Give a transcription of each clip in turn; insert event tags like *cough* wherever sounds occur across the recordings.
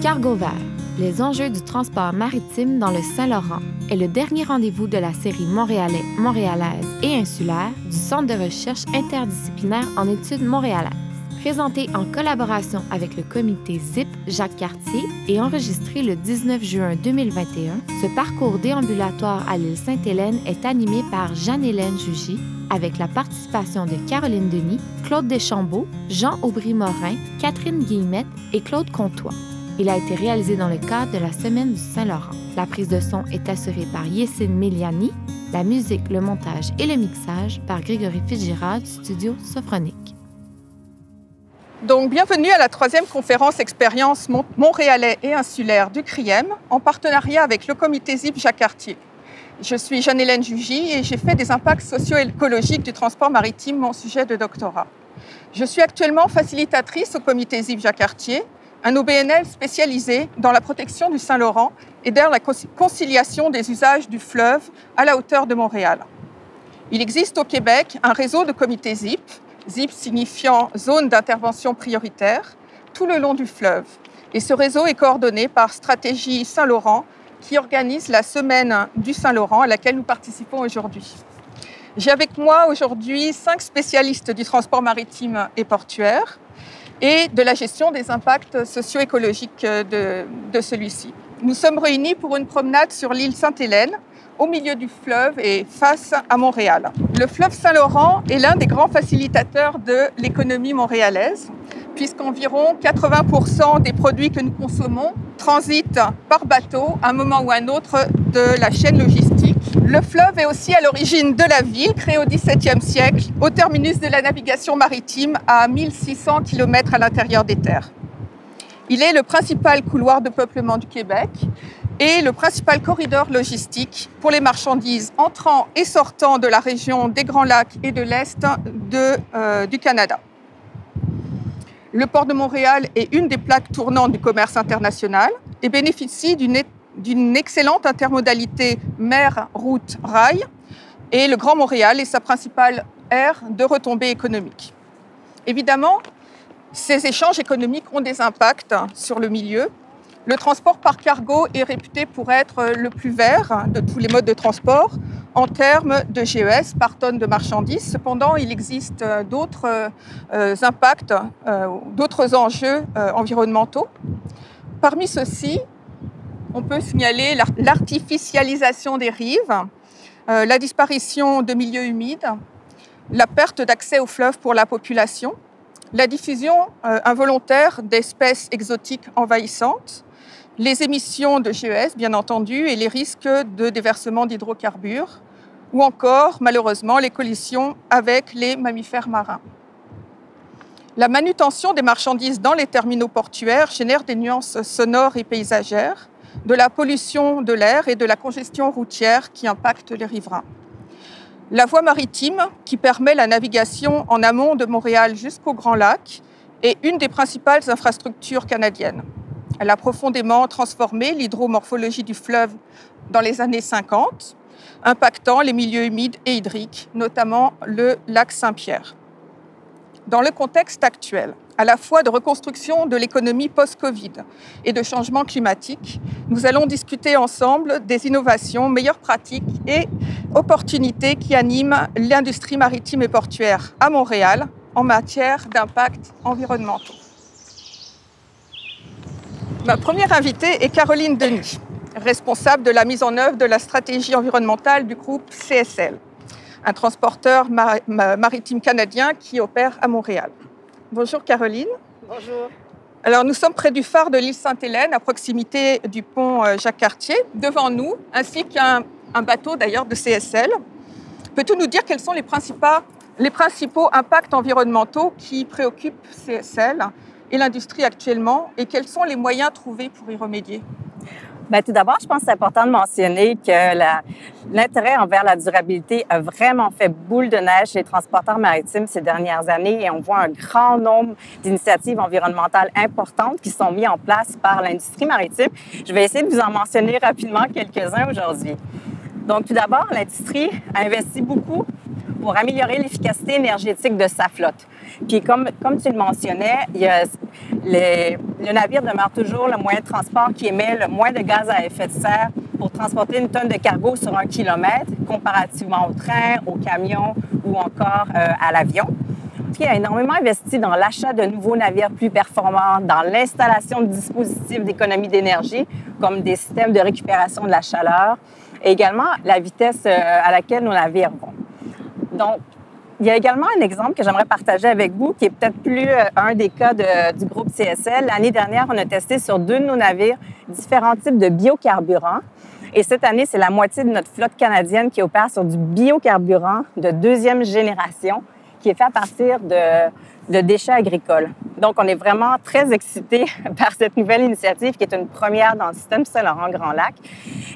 Cargo vert, les enjeux du transport maritime dans le Saint-Laurent est le dernier rendez-vous de la série montréalais, montréalaise et insulaire du Centre de recherche interdisciplinaire en études montréalaises. Présenté en collaboration avec le comité ZIP Jacques Cartier et enregistré le 19 juin 2021, ce parcours déambulatoire à l'île Sainte-Hélène est animé par Jeanne-Hélène Jugy avec la participation de Caroline Denis, Claude Deschambault, Jean Aubry-Morin, Catherine Guillemette et Claude Comtois. Il a été réalisé dans le cadre de la Semaine du Saint-Laurent. La prise de son est assurée par Yessine Miliani, la musique, le montage et le mixage par Grégory Fitzgerald, Studio Sophronique. Donc, bienvenue à la troisième conférence expérience montréalais et insulaire du CRIEM en partenariat avec le comité ZIP Jacques Cartier. Je suis Jeanne-Hélène Jugy et j'ai fait des impacts socio-écologiques du transport maritime mon sujet de doctorat. Je suis actuellement facilitatrice au comité ZIP Jacques Cartier un OBNL spécialisé dans la protection du Saint-Laurent et dans la conciliation des usages du fleuve à la hauteur de Montréal. Il existe au Québec un réseau de comités ZIP, ZIP signifiant zone d'intervention prioritaire, tout le long du fleuve. Et ce réseau est coordonné par Stratégie Saint-Laurent, qui organise la semaine du Saint-Laurent à laquelle nous participons aujourd'hui. J'ai avec moi aujourd'hui cinq spécialistes du transport maritime et portuaire, et de la gestion des impacts socio-écologiques de, de celui-ci. Nous sommes réunis pour une promenade sur l'île Sainte-Hélène, au milieu du fleuve et face à Montréal. Le fleuve Saint-Laurent est l'un des grands facilitateurs de l'économie montréalaise, puisqu'environ 80% des produits que nous consommons transitent par bateau à un moment ou à un autre de la chaîne logistique. Le fleuve est aussi à l'origine de la ville, créée au XVIIe siècle, au terminus de la navigation maritime à 1600 km à l'intérieur des terres. Il est le principal couloir de peuplement du Québec et le principal corridor logistique pour les marchandises entrant et sortant de la région des Grands Lacs et de l'Est euh, du Canada. Le port de Montréal est une des plaques tournantes du commerce international et bénéficie d'une excellente intermodalité mer, route, rail. Et le Grand Montréal est sa principale aire de retombées économiques. Évidemment, ces échanges économiques ont des impacts sur le milieu. Le transport par cargo est réputé pour être le plus vert de tous les modes de transport en termes de GES par tonne de marchandises. Cependant, il existe d'autres euh, impacts, euh, d'autres enjeux euh, environnementaux. Parmi ceux-ci, on peut signaler l'artificialisation des rives, la disparition de milieux humides, la perte d'accès aux fleuves pour la population, la diffusion involontaire d'espèces exotiques envahissantes, les émissions de GES, bien entendu, et les risques de déversement d'hydrocarbures, ou encore, malheureusement, les collisions avec les mammifères marins. La manutention des marchandises dans les terminaux portuaires génère des nuances sonores et paysagères, de la pollution de l'air et de la congestion routière qui impactent les riverains. La voie maritime, qui permet la navigation en amont de Montréal jusqu'au Grand Lac, est une des principales infrastructures canadiennes. Elle a profondément transformé l'hydromorphologie du fleuve dans les années 50, impactant les milieux humides et hydriques, notamment le lac Saint-Pierre. Dans le contexte actuel, à la fois de reconstruction de l'économie post-Covid et de changement climatique, nous allons discuter ensemble des innovations, meilleures pratiques et opportunités qui animent l'industrie maritime et portuaire à Montréal en matière d'impact environnementaux. Ma première invitée est Caroline Denis, responsable de la mise en œuvre de la stratégie environnementale du groupe CSL, un transporteur maritime canadien qui opère à Montréal. Bonjour Caroline. Bonjour. Alors nous sommes près du phare de l'île Sainte-Hélène, à proximité du pont euh, Jacques-Cartier, devant nous, ainsi qu'un bateau d'ailleurs de CSL. Peux-tu nous dire quels sont les principaux, les principaux impacts environnementaux qui préoccupent CSL et l'industrie actuellement et quels sont les moyens trouvés pour y remédier? Bien, tout d'abord, je pense que c'est important de mentionner que l'intérêt envers la durabilité a vraiment fait boule de neige chez les transporteurs maritimes ces dernières années et on voit un grand nombre d'initiatives environnementales importantes qui sont mises en place par l'industrie maritime. Je vais essayer de vous en mentionner rapidement quelques-uns aujourd'hui. Donc, tout d'abord, l'industrie a investi beaucoup pour améliorer l'efficacité énergétique de sa flotte. Puis comme, comme tu le mentionnais, il y a le navire demeure toujours le moyen de transport qui émet le moins de gaz à effet de serre pour transporter une tonne de cargo sur un kilomètre, comparativement au train, au camion ou encore euh, à l'avion. Qui a énormément investi dans l'achat de nouveaux navires plus performants, dans l'installation de dispositifs d'économie d'énergie, comme des systèmes de récupération de la chaleur, et également la vitesse euh, à laquelle nos navires vont. Donc, il y a également un exemple que j'aimerais partager avec vous, qui est peut-être plus euh, un des cas du groupe CSL. L'année dernière, on a testé sur deux de nos navires différents types de biocarburants. Et cette année, c'est la moitié de notre flotte canadienne qui opère sur du biocarburant de deuxième génération, qui est fait à partir de, de déchets agricoles. Donc, on est vraiment très excités *laughs* par cette nouvelle initiative qui est une première dans le système Saint-Laurent-Grand Lac.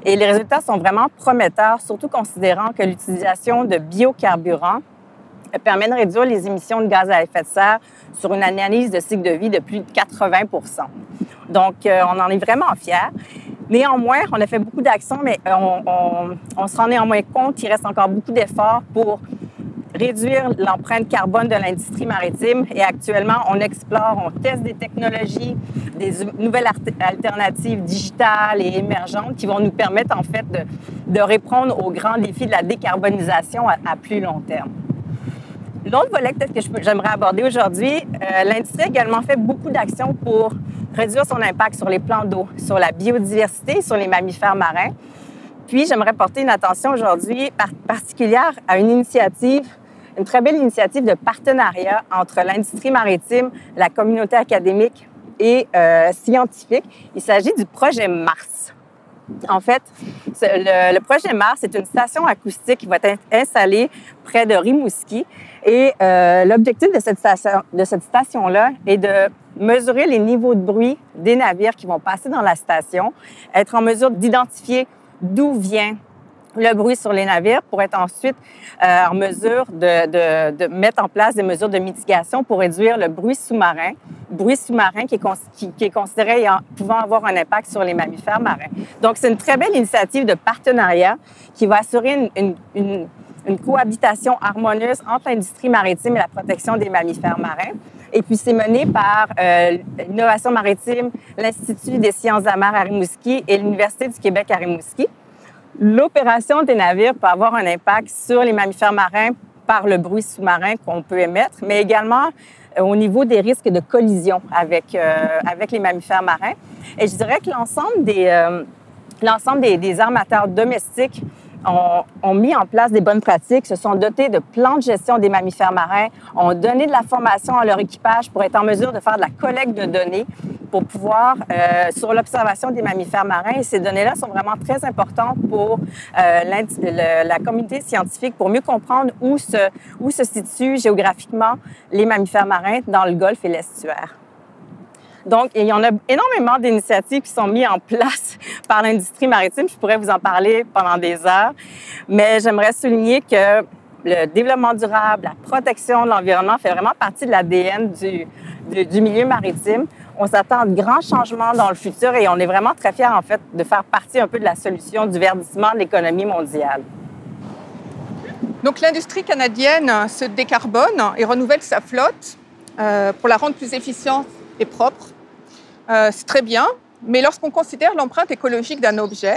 Et les résultats sont vraiment prometteurs, surtout considérant que l'utilisation de biocarburants permet de réduire les émissions de gaz à effet de serre sur une analyse de cycle de vie de plus de 80 Donc, euh, on en est vraiment fiers. Néanmoins, on a fait beaucoup d'actions, mais on, se rend néanmoins compte qu'il reste encore beaucoup d'efforts pour réduire l'empreinte carbone de l'industrie maritime. Et actuellement, on explore, on teste des technologies, des nouvelles alternatives digitales et émergentes qui vont nous permettre en fait de, répondre aux grands défis de la décarbonisation à plus long terme. L'autre volet que j'aimerais aborder aujourd'hui, euh, l'industrie a également fait beaucoup d'actions pour réduire son impact sur les plans d'eau, sur la biodiversité, sur les mammifères marins. Puis j'aimerais porter une attention aujourd'hui particulière à une initiative, une très belle initiative de partenariat entre l'industrie maritime, la communauté académique et euh, scientifique. Il s'agit du projet Mars. En fait, le, projet Mars est une station acoustique qui va être installée près de Rimouski. Et euh, l'objectif de cette station-là est de mesurer les niveaux de bruit des navires qui vont passer dans la station, être en mesure d'identifier d'où vient le bruit sur les navires pour être ensuite euh, en mesure de, mettre en place des mesures de mitigation pour réduire le bruit sous-marin, bruit sous-marin qui, est, considéré pouvant avoir un impact sur les mammifères marins. Donc, c'est une très belle initiative de partenariat qui va assurer une cohabitation harmonieuse entre l'industrie maritime et la protection des mammifères marins. Et puis, c'est mené par euh, l'Innovation maritime, l'Institut des sciences amères à Rimouski et l'Université du Québec à Rimouski. L'opération des navires peut avoir un impact sur les mammifères marins par le bruit sous-marin qu'on peut émettre, mais également euh, au niveau des risques de collision avec, euh, avec les mammifères marins. Et je dirais que l'ensemble des, l'ensemble des, des armateurs domestiques ont, ont, mis en place des bonnes pratiques, se sont dotés de plans de gestion des mammifères marins, ont donné de la formation à leur équipage pour être en mesure de faire de la collecte de données pour pouvoir, euh, sur l'observation des mammifères marins. Et ces données-là sont vraiment très importantes pour euh, la communauté scientifique, pour mieux comprendre où se, où se situent géographiquement les mammifères marins dans le golfe et l'estuaire. Donc, il y en a énormément d'initiatives qui sont mises en place *laughs* par l'industrie maritime. Je pourrais vous en parler pendant des heures, mais j'aimerais souligner que le développement durable, la protection de l'environnement fait vraiment partie de l'ADN du, du, milieu maritime. On s'attend à de grands changements dans le futur et on est vraiment très fiers, en fait, de faire partie un peu de la solution du verdissement de l'économie mondiale. Donc, l'industrie canadienne se décarbone et renouvelle sa flotte euh, pour la rendre plus efficiente et propre. Euh, c'est très bien, mais lorsqu'on considère l'empreinte écologique d'un objet,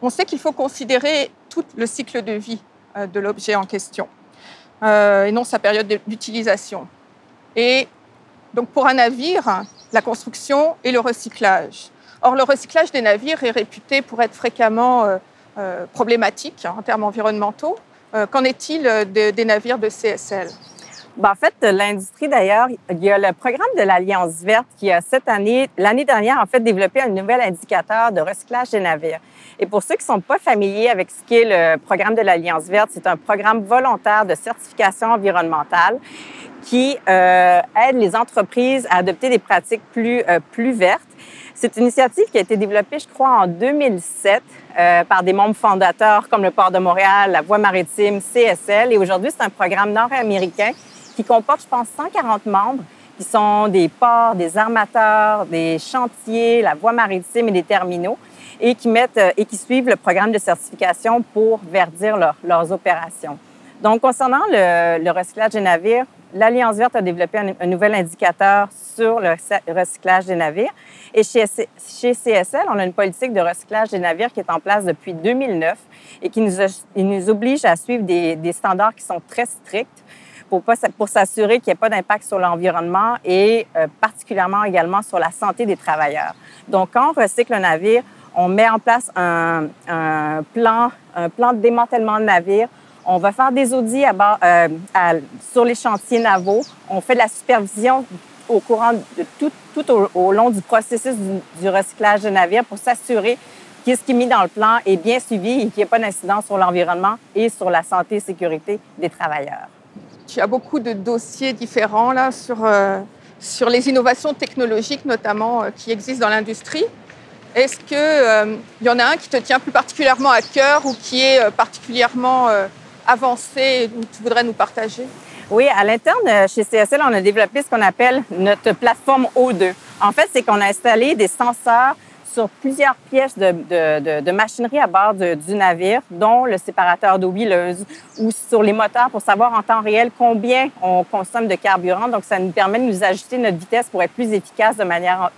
on sait qu'il faut considérer tout le cycle de vie euh, de l'objet en question, euh, et non sa période d'utilisation. Et donc pour un navire, la construction et le recyclage. Or, le recyclage des navires est réputé pour être fréquemment problématique hein, en termes environnementaux. Qu'en est-il de, des navires de CSL ben, en fait, l'industrie, d'ailleurs, il y a le programme de l'Alliance verte qui a cette année, l'année dernière, en fait, développé un nouvel indicateur de recyclage des navires. Et pour ceux qui ne sont pas familiers avec ce qu'est le programme de l'Alliance verte, c'est un programme volontaire de certification environnementale qui euh, aide les entreprises à adopter des pratiques plus, euh, plus vertes. C'est une initiative qui a été développée, je crois, en 2007 euh, par des membres fondateurs comme le Port de Montréal, la Voie maritime, CSL. Et aujourd'hui, c'est un programme nord-américain qui comporte, je pense, 140 membres qui sont des ports, des armateurs, des chantiers, la voie maritime et des terminaux et qui mettent euh, et qui suivent le programme de certification pour verdir leur, leurs opérations. Donc, concernant le, recyclage des navires, l'Alliance verte a développé un, nouvel indicateur sur le recyclage des navires. Et chez, chez, CSL, on a une politique de recyclage des navires qui est en place depuis 2009 et qui nous, nous oblige à suivre des, standards qui sont très stricts pour, pour s'assurer qu'il n'y ait pas d'impact sur l'environnement et euh, particulièrement également sur la santé des travailleurs. Donc, quand on recycle un navire, on met en place un, un plan, un plan de démantèlement de navire on va faire des audits euh, sur les chantiers navaux. On fait de la supervision au courant de tout, au, long du processus du, recyclage de navires pour s'assurer que ce qui est mis dans le plan est bien suivi et qu'il n'y ait pas d'incidence sur l'environnement et sur la santé et sécurité des travailleurs. Tu as beaucoup de dossiers différents là sur, euh, sur les innovations technologiques notamment euh, qui existent dans l'industrie. Est-ce qu'il y en a un qui te tient plus particulièrement à cœur ou qui est particulièrement avancé que tu voudrais nous partager? Oui, à l'interne, euh, chez CSL, on a développé ce qu'on appelle notre plateforme O2. En fait, c'est qu'on a installé des senseurs sur plusieurs pièces de, de, de, machinerie à bord du navire, dont le séparateur d'eau huileuse ou sur les moteurs pour savoir en temps réel combien on consomme de carburant. Donc, ça nous permet de nous ajuster notre vitesse pour être plus efficace de manière,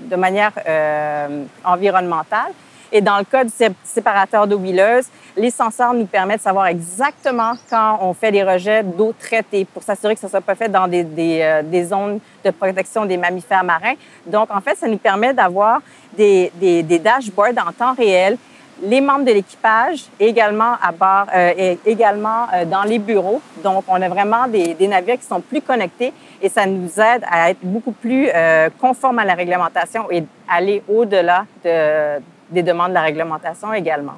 de manière euh, environnementale. Et dans le cas du séparateur d'eau huileuse, les senseurs nous permettent de savoir exactement quand on fait des rejets d'eau traitée pour s'assurer que ça ne soit pas fait dans des, des, euh, des, zones de protection des mammifères marins. Donc, en fait, ça nous permet d'avoir des, des, des dashboards en temps réel les membres de l'équipage également à bord, euh, et également euh, dans les bureaux. Donc, on a vraiment des, des, navires qui sont plus connectés et ça nous aide à être beaucoup plus euh, conformes à la réglementation et aller au-delà de, des demandes de la réglementation également.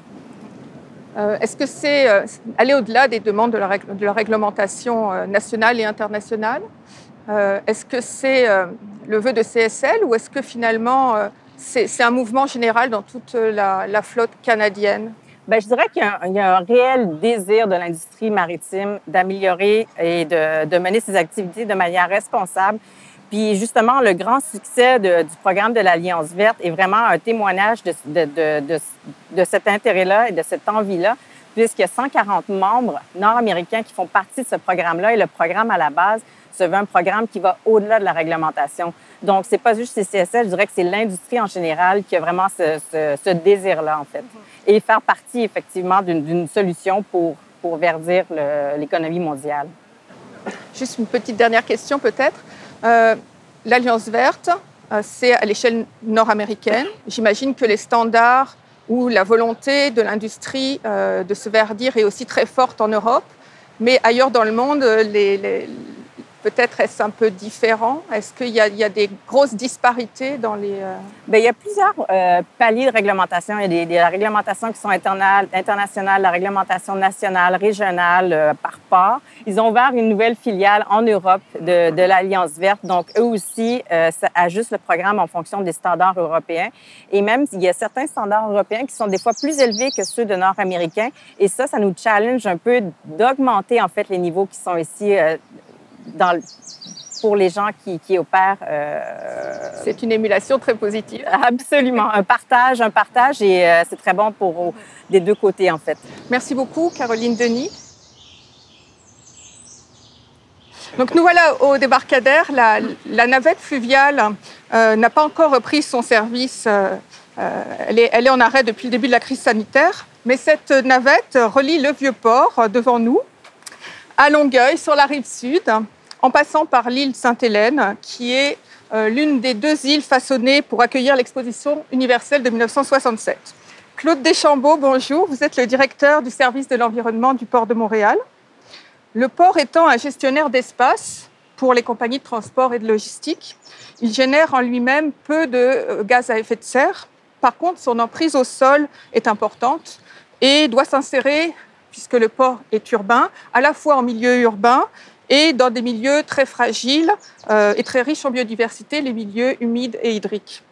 Euh, est-ce que c'est euh, aller au-delà des demandes de la, de la réglementation euh, nationale et internationale? Est-ce que c'est le vœu de CSL ou est-ce que finalement c'est un mouvement général dans toute la, la flotte canadienne? Bien, je dirais qu'il y, y, a un réel désir de l'industrie maritime d'améliorer et de, de, mener ses activités de manière responsable. Puis justement, le grand succès de, du programme de l'Alliance verte est vraiment un témoignage de, de, de cet intérêt-là et de cette envie-là, puisqu'il y a 140 membres nord-américains qui font partie de ce programme-là et le programme à la base se veut un programme qui va au-delà de la réglementation. Donc, c'est pas juste CSL, je dirais que c'est l'industrie en général qui a vraiment ce, ce, ce désir-là, en fait. Et faire partie, effectivement, d'une solution pour, pour verdir l'économie mondiale. Juste une petite dernière question, peut-être. Euh, L'Alliance verte, euh, c'est à l'échelle nord-américaine. J'imagine que les standards ou la volonté de l'industrie euh, de se verdir est aussi très forte en Europe. Mais ailleurs dans le monde, les, les, Peut-être est-ce un peu différent? Est-ce qu'il y, a des grosses disparités dans les... Euh... Bien, il y a plusieurs euh, paliers de réglementation. Il y a des, des réglementations qui sont internationales, la réglementation nationale, régionale, euh, par part. Ils ont ouvert une nouvelle filiale en Europe de, l'Alliance verte. Donc, eux aussi euh, ajustent le programme en fonction des standards européens. Et même, il y a certains standards européens qui sont des fois plus élevés que ceux de nord-américains. Et ça, ça nous challenge un peu d'augmenter, en fait, les niveaux qui sont ici euh, pour les gens qui, qui opèrent. Euh... C'est une émulation très positive. Absolument. Un partage, un partage et euh, c'est très bon pour les deux côtés, en fait. Merci beaucoup, Caroline Denis. Donc nous voilà au débarcadère. La, la navette fluviale euh, n'a pas encore repris son service. Euh, elle, est, elle est en arrêt depuis le début de la crise sanitaire. Mais cette navette relie le vieux port devant nous, à Longueuil, sur la rive sud, en passant par l'île Sainte-Hélène, qui est euh, l'une des deux îles façonnées pour accueillir l'exposition universelle de 1967. Claude Deschambault, bonjour. Vous êtes le directeur du service de l'environnement du port de Montréal. Le port étant un gestionnaire d'espace pour les compagnies de transport et de logistique, il génère en lui-même peu de euh, gaz à effet de serre. Par contre, son emprise au sol est importante et doit s'insérer, puisque le port est urbain, à la fois en milieu urbain et dans des milieux très fragiles euh, et très riches en biodiversité, les milieux humides et hydriques.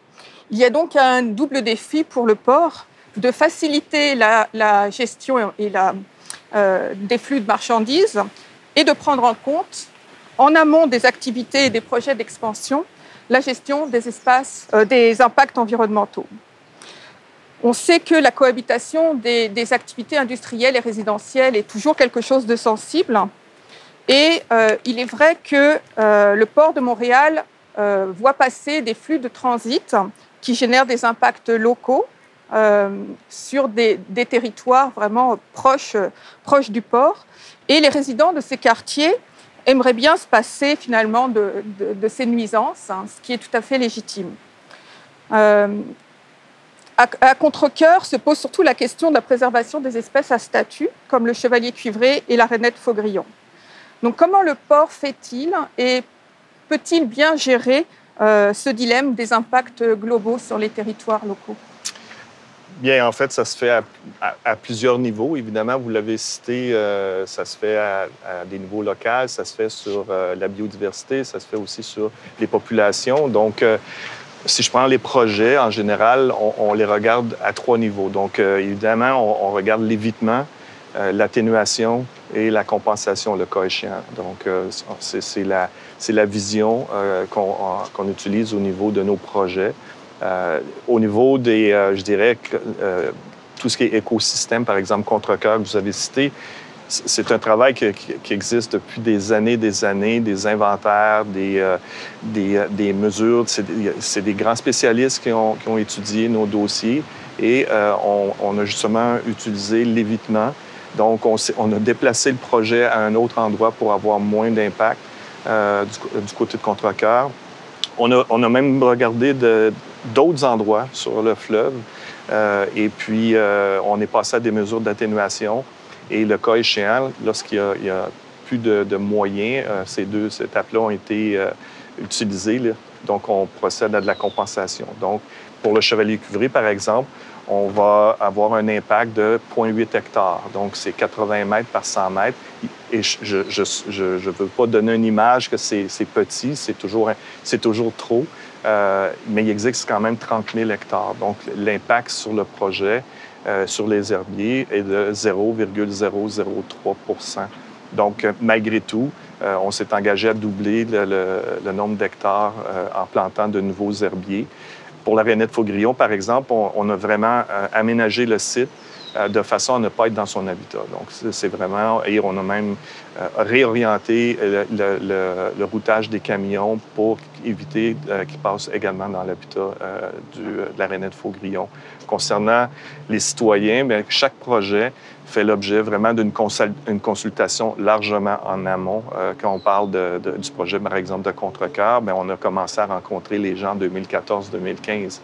Il y a donc un double défi pour le port de faciliter la, gestion et la, euh, des flux de marchandises et de prendre en compte, en amont des activités et des projets d'expansion, la gestion des espaces, euh, des impacts environnementaux. On sait que la cohabitation des activités industrielles et résidentielles est toujours quelque chose de sensible Et il est vrai que le port de Montréal voit passer des flux de transit qui génèrent des impacts locaux sur des, territoires vraiment proches, du port. Et les résidents de ces quartiers aimeraient bien se passer finalement de, ces nuisances, hein, ce qui est tout à fait légitime. Euh, à, contre-coeur se pose surtout la question de la préservation des espèces à statut, comme le chevalier cuivré et la rainette faugrillon. Donc comment le port fait-il et peut-il bien gérer euh, ce dilemme des impacts globaux sur les territoires locaux? Bien, en fait, ça se fait à, plusieurs niveaux. Évidemment, vous l'avez cité, euh, ça se fait à, des niveaux locaux, ça se fait sur euh, la biodiversité, ça se fait aussi sur les populations. Donc, si je prends les projets, en général, on, les regarde à trois niveaux. Donc, évidemment, on, regarde l'évitement, l'atténuation et la compensation, le cas échéant. Donc, c'est la, la, vision qu'on utilise au niveau de nos projets. Euh, au niveau des, euh, je dirais, euh, tout ce qui est écosystème, par exemple, contre-cœur vous avez cité, c'est un travail qui, existe depuis des années, des années, des inventaires, des, des, mesures. C'est des, grands spécialistes qui ont, qui ont, étudié nos dossiers et on, a justement utilisé l'évitement. Donc, on, a déplacé le projet à un autre endroit pour avoir moins d'impact du, du, côté de contre-cœur. On a, on a, même regardé d'autres endroits sur le fleuve. Euh, et puis, euh, on est passé à des mesures d'atténuation. Et le cas échéant, lorsqu'il y, a plus de, moyens, euh, ces deux étapes-là ont été utilisées. Donc, on procède à de la compensation. Donc, pour le chevalier cuivré, par exemple, on va avoir un impact de 0,8 hectares. Donc, c'est 80 mètres par 100 mètres. Et je ne veux pas donner une image que c'est petit, c'est toujours, toujours trop. Euh, mais il existe quand même 30 000 hectares. Donc, l'impact sur le projet, euh, sur les herbiers, est de 0,003% Donc, euh, malgré tout, on s'est engagé à doubler le, nombre d'hectares en plantant de nouveaux herbiers. Pour la rainette Faugrillon, par exemple, on a vraiment aménagé le site. euh, de façon à ne pas être dans son habitat. Donc, c'est vraiment, et on a même euh, réorienté le, routage des camions pour éviter euh, qu'ils passent également dans l'habitat de la rainette Faugrillon. Concernant les citoyens, bien, chaque projet fait l'objet vraiment d'une consultation largement en amont. quand on parle du projet, par exemple, de Contrecoeur, bien, on a commencé à rencontrer les gens en 2014-2015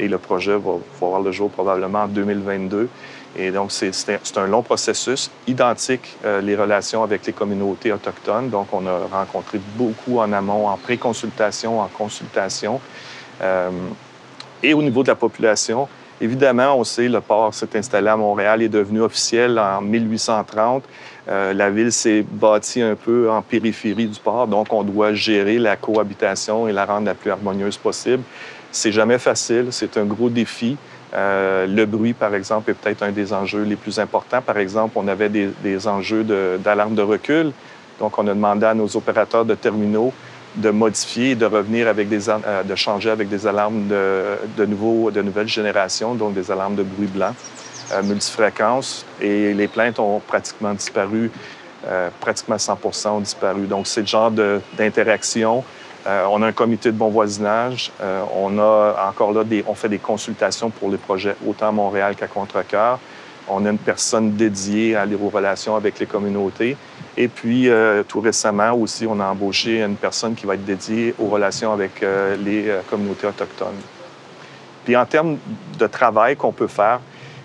et le projet va, voir le jour probablement en 2022. Et donc, c'est un long processus, identique euh, les relations avec les communautés autochtones. Donc, on a rencontré beaucoup en amont, en pré-consultation, en consultation. Euh, et au niveau de la population, évidemment, on sait, le port s'est installé à Montréal, est devenu officiel en 1830. Euh, la ville s'est bâtie un peu en périphérie du port, donc on doit gérer la cohabitation et la rendre la plus harmonieuse possible. C'est jamais facile, c'est un gros défi. Euh, le bruit, par exemple, est peut-être un des enjeux les plus importants. Par exemple, on avait des, enjeux d'alarme de, recul. Donc, on a demandé à nos opérateurs de terminaux de modifier de revenir avec des, euh, de changer avec des alarmes de, nouveau, de nouvelle génération, donc des alarmes de bruit blanc, euh. Et les plaintes ont pratiquement disparu, pratiquement 100 ont disparu. Donc, c'est le genre d'interaction euh, on a un comité de bon voisinage. Euh, on a encore là, des, on fait des consultations pour les projets autant à Montréal qu'à Contrecoeur. On a une personne dédiée à aux relations avec les communautés. Et puis, euh, tout récemment aussi, on a embauché une personne qui va être dédiée aux relations avec les communautés autochtones. Puis, en termes de travail qu'on peut faire,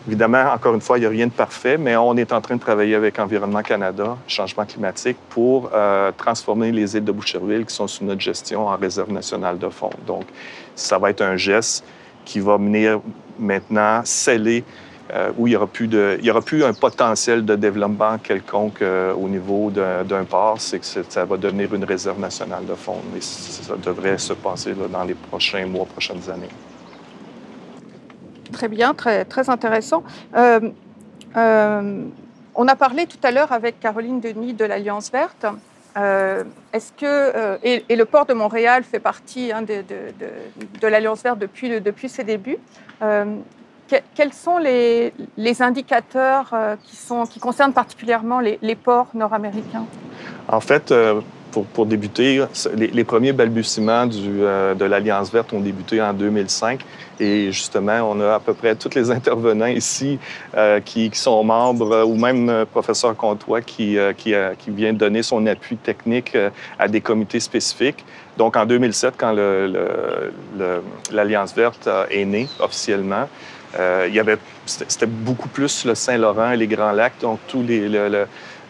Évidemment, encore une fois, il n'y a rien de parfait, mais on est en train de travailler avec Environnement Canada, changement climatique, pour euh, transformer les îles de Boucherville qui sont sous notre gestion en réserve nationale de fond. Donc, ça va être un geste qui va venir maintenant sceller euh, où il n'y aura, plus un potentiel de développement quelconque euh, au niveau d'un port, c'est que ça va devenir une réserve nationale de fond. Mais ça devrait se passer dans les prochains mois, prochaines années. Très bien, très, intéressant. Euh, euh, on a parlé tout à l'heure avec Caroline Denis de l'Alliance verte. Euh, est-ce que et, le port de Montréal fait partie hein, de, l'Alliance verte depuis, ses débuts. quels sont les, indicateurs qui, concernent particulièrement les, ports nord-américains? En fait, pour, débuter, les, premiers balbutiements de l'Alliance verte ont débuté en 2005. Et justement, on a à peu près tous les *laughs* intervenants ici qui, sont membres, ou même professeur Comtois qui, qui, qui, vient donner son appui technique à des comités spécifiques. Donc, en 2007, quand l'Alliance verte est née officiellement, euh, il y avait, c'était beaucoup plus le Saint-Laurent et les Grands Lacs, donc tout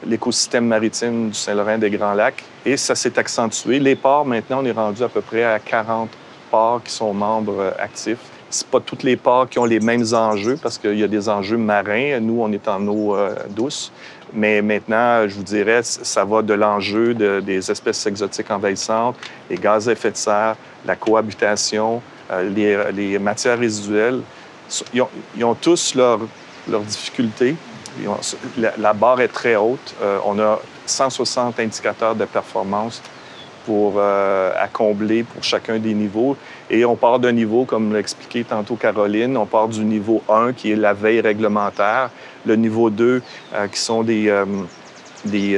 l'écosystème maritime du Saint-Laurent des Grands Lacs. Et ça s'est accentué. Les ports, maintenant, on est rendu à peu près à 40 ports qui sont membres euh, actifs. C'est pas tous les ports qui ont les mêmes enjeux parce qu'il y a des enjeux marins. Nous, on est en eau euh, douce. Mais maintenant, je vous dirais, ça va de l'enjeu des espèces exotiques envahissantes, les gaz à effet de serre, la cohabitation, les, matières résiduelles ils ont, tous leurs difficultés. la, barre est très haute. Euh, on a 160 indicateurs de performance pour, euh, à combler pour chacun des niveaux. Et on part d'un niveau, comme l'a expliqué tantôt Caroline, on part du niveau 1 qui est la veille réglementaire, le niveau 2 euh, qui sont des, des,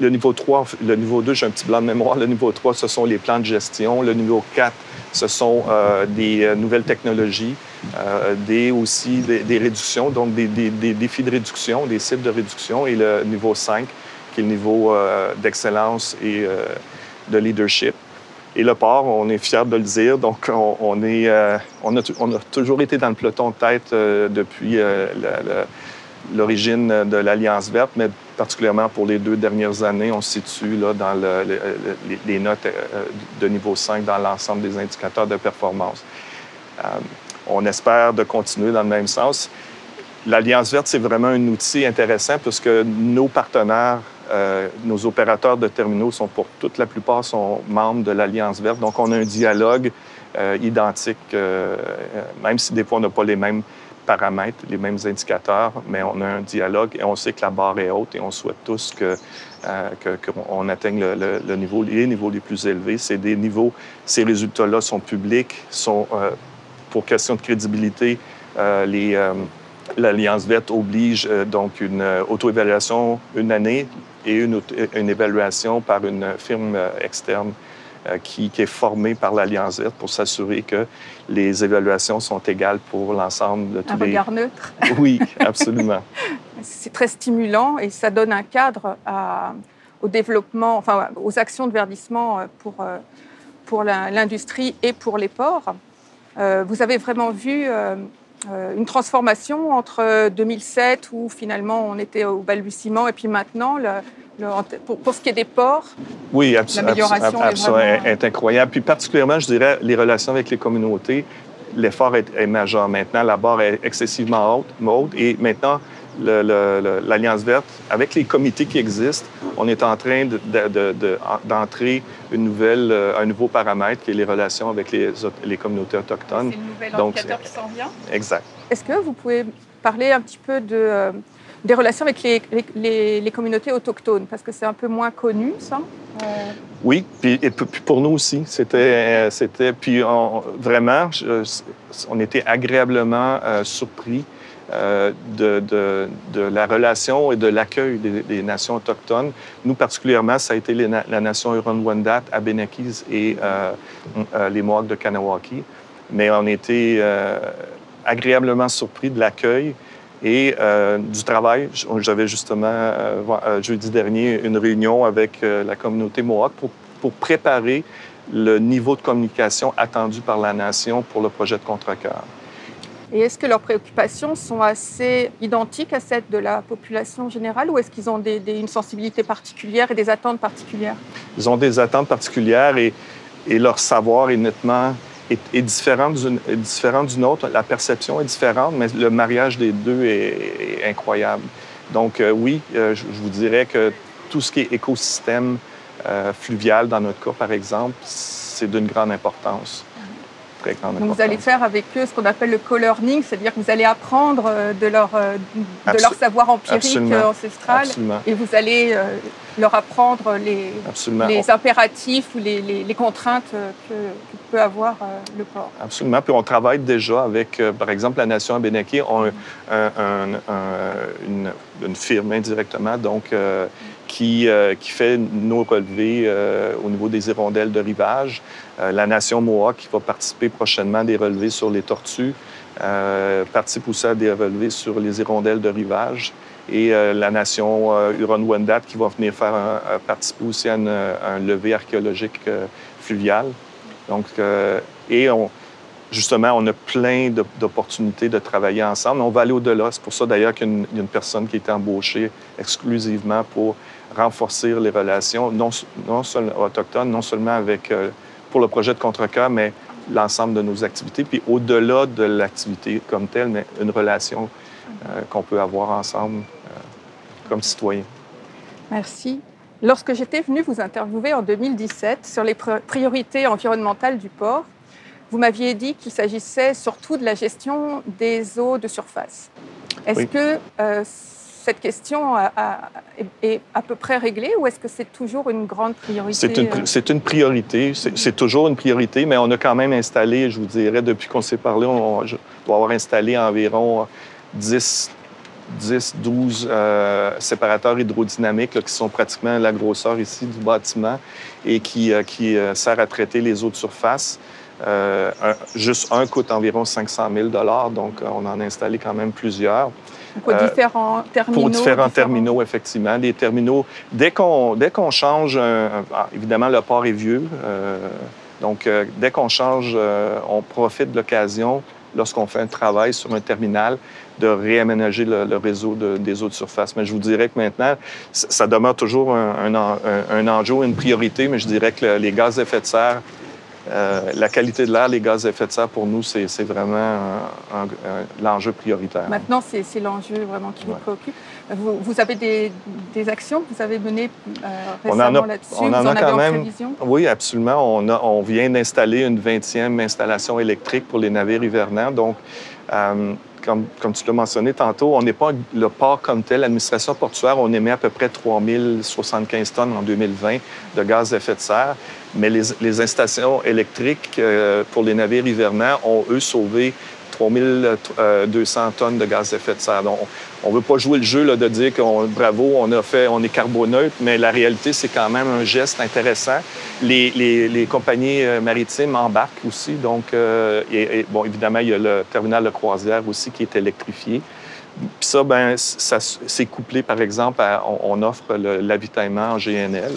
le niveau 3, le niveau 2, j'ai un petit blanc de mémoire, le niveau 3, ce sont les plans de gestion, le niveau 4, ce sont des nouvelles technologies, euh, des, aussi des, réductions, donc des, défis de réduction, des cibles de réduction, et le niveau 5, qui est le niveau euh, d'excellence et euh, de leadership. Et le port, on est fiers de le dire, donc on, est, a, on, a, toujours été dans le peloton de tête depuis l'origine de l'Alliance verte, mais particulièrement pour les deux dernières années, on se situe là, dans les, notes de niveau 5 dans l'ensemble des indicateurs de performance on espère de continuer dans le même sens. L'Alliance verte, c'est vraiment un outil intéressant puisque nos partenaires, euh, nos opérateurs de terminaux sont pour toute la plupart sont membres de l'Alliance verte. Donc, on a un dialogue euh, identique, euh, même si des fois on n'a pas les mêmes paramètres, les mêmes indicateurs, mais on a un dialogue et on sait que la barre est haute et on souhaite tous que qu'on atteigne le, niveau, les niveaux les plus élevés. Niveaux, ces résultats-là sont publics, sont pour question de crédibilité, euh, l'Alliance verte oblige euh, donc une auto-évaluation une année et une, une, évaluation par une firme externe qui, est formée par l'Alliance verte pour s'assurer que les évaluations sont égales pour l'ensemble de tous un les... regard neutre. *laughs* Oui, absolument. C'est très stimulant et ça donne un cadre au développement, enfin aux actions de verdissement pour, pour l'industrie et pour les ports. Euh, vous avez vraiment vu euh, euh, une transformation entre 2007 où finalement on était au balbutiement et puis maintenant pour, ce qui est des ports, oui, l'amélioration est, incroyable. Puis particulièrement, je dirais, les relations avec les communautés, l'effort est, majeur maintenant. La barre est excessivement haute, haute et maintenant, l'Alliance verte, avec les comités qui existent, on est en train d'entrer une nouvelle, euh, un nouveau paramètre qui est les relations avec les, les communautés autochtones. C'est nouvelle Donc, indicateur qui s'en vient. Exact. Est-ce que vous pouvez parler un petit peu de, euh, des relations avec les, les, les, communautés autochtones, parce que c'est un peu moins connu, ça. Euh, oui, puis, et, puis, pour nous aussi, c'était, c'était puis vraiment, on était agréablement surpris euh, de, la relation et de l'accueil des, nations autochtones. Nous, particulièrement, ça a été la nation Huron-Wendat, Abenakis et euh, euh, les Mohawks de Kanawaki. Mais on était agréablement surpris de l'accueil et du travail. J'avais justement, jeudi dernier, une réunion avec la communauté Mohawk pour, pour préparer le niveau de communication attendu par la nation pour le projet de contre-cœur. Et est-ce que leurs préoccupations sont assez identiques à celles de la population générale ou est-ce qu'ils ont une sensibilité particulière et des attentes particulières? Ils ont des attentes particulières et, leur savoir est nettement différent d'une autre. La perception est différente, mais le mariage des deux est, incroyable. Donc euh, oui, euh, je, vous dirais que tout ce qui est écosystème euh, fluvial, dans notre cas par exemple, c'est d'une grande importance. Donc vous allez faire avec eux ce qu'on appelle le co-learning, c'est-à-dire que vous allez apprendre euh, de leur, euh, de leur savoir empirique euh, ancestral et vous allez leur apprendre les, les impératifs ou les, les, contraintes que, peut avoir le port. Absolument. Puis on travaille déjà avec, par exemple, la nation on un, une, une, firme indirectement, donc qui, qui fait nos relevés au niveau des hirondelles de rivage. la nation Mohawk qui va participer prochainement des relevés sur les tortues. participe aussi à des relevés sur les hirondelles de rivage et la nation Huron-Wendat qui va venir faire participer aussi à, un lever archéologique fluvial. Donc, et justement, on a plein d'opportunités de travailler ensemble. On va aller au-delà. C'est pour ça, d'ailleurs, qu'il y, a une personne qui est embauchée exclusivement pour renforcer les relations, non, non seulement autochtones, non seulement avec, euh, pour le projet de Contrecoeur, mais l'ensemble de nos activités. Puis au-delà de l'activité comme telle, mais une relation euh, qu'on peut avoir ensemble euh, comme citoyens. Merci. Lorsque j'étais venue vous interviewer en 2017 sur les priorités environnementales du port, vous m'aviez dit qu'il s'agissait surtout de la gestion des eaux de surface. Est-ce que euh, cette question est à peu près réglée ou est-ce que c'est toujours une grande priorité? C'est une, euh? une, priorité. C'est toujours une priorité, mais on a quand même installé, je vous dirais, depuis qu'on s'est parlé, on, doit avoir installé environ 10, 10 12 séparateurs hydrodynamiques qui sont pratiquement la grosseur ici du bâtiment et qui, euh, qui sert à traiter les eaux de surface. Euh, juste un coûte environ 500 000 donc euh, on en a installé quand même plusieurs. Pour euh, différents terminaux? Pour différents, terminaux, effectivement. Des terminaux, dès qu'on dès qu'on change, ah, évidemment, le port est vieux, donc dès qu'on change, on profite de l'occasion, lorsqu'on fait un travail sur un terminal, de réaménager le, réseau des eaux de surface. Mais je vous dirais que maintenant, ça demeure toujours un, un, un enjeu, une priorité, mais je dirais que les gaz à effet de serre euh, la qualité de l'air, les gaz à effet de serre, pour nous, c'est vraiment l'enjeu prioritaire. Maintenant, c'est l'enjeu vraiment qui vous préoccupe. Vous, avez des, actions que vous avez menées euh, récemment là-dessus? On en a quand même. Oui, absolument. On, on vient d'installer une 20e installation électrique pour les navires hivernants. Donc, euh, comme, tu l'as mentionné tantôt, on n'est pas le port comme tel. L'administration portuaire, on émet à peu près 3075 tonnes en 2020 de gaz à effet de serre. Mais les, installations électriques euh, pour les navires hivernants ont, eux, sauvé 3200 tonnes de gaz à effet de serre. On ne veut pas jouer le jeu là, de dire qu'on bravo, on a fait, on est carboneutre, mais la réalité, c'est quand même un geste intéressant. Les, les, les compagnies euh, maritimes embarquent aussi. Donc, euh, et, bon, évidemment, il y a le terminal de croisière aussi qui est électrifié. Puis ça, ben, ça c'est couplé, par exemple, à, on, offre l'avitaillement en GNL.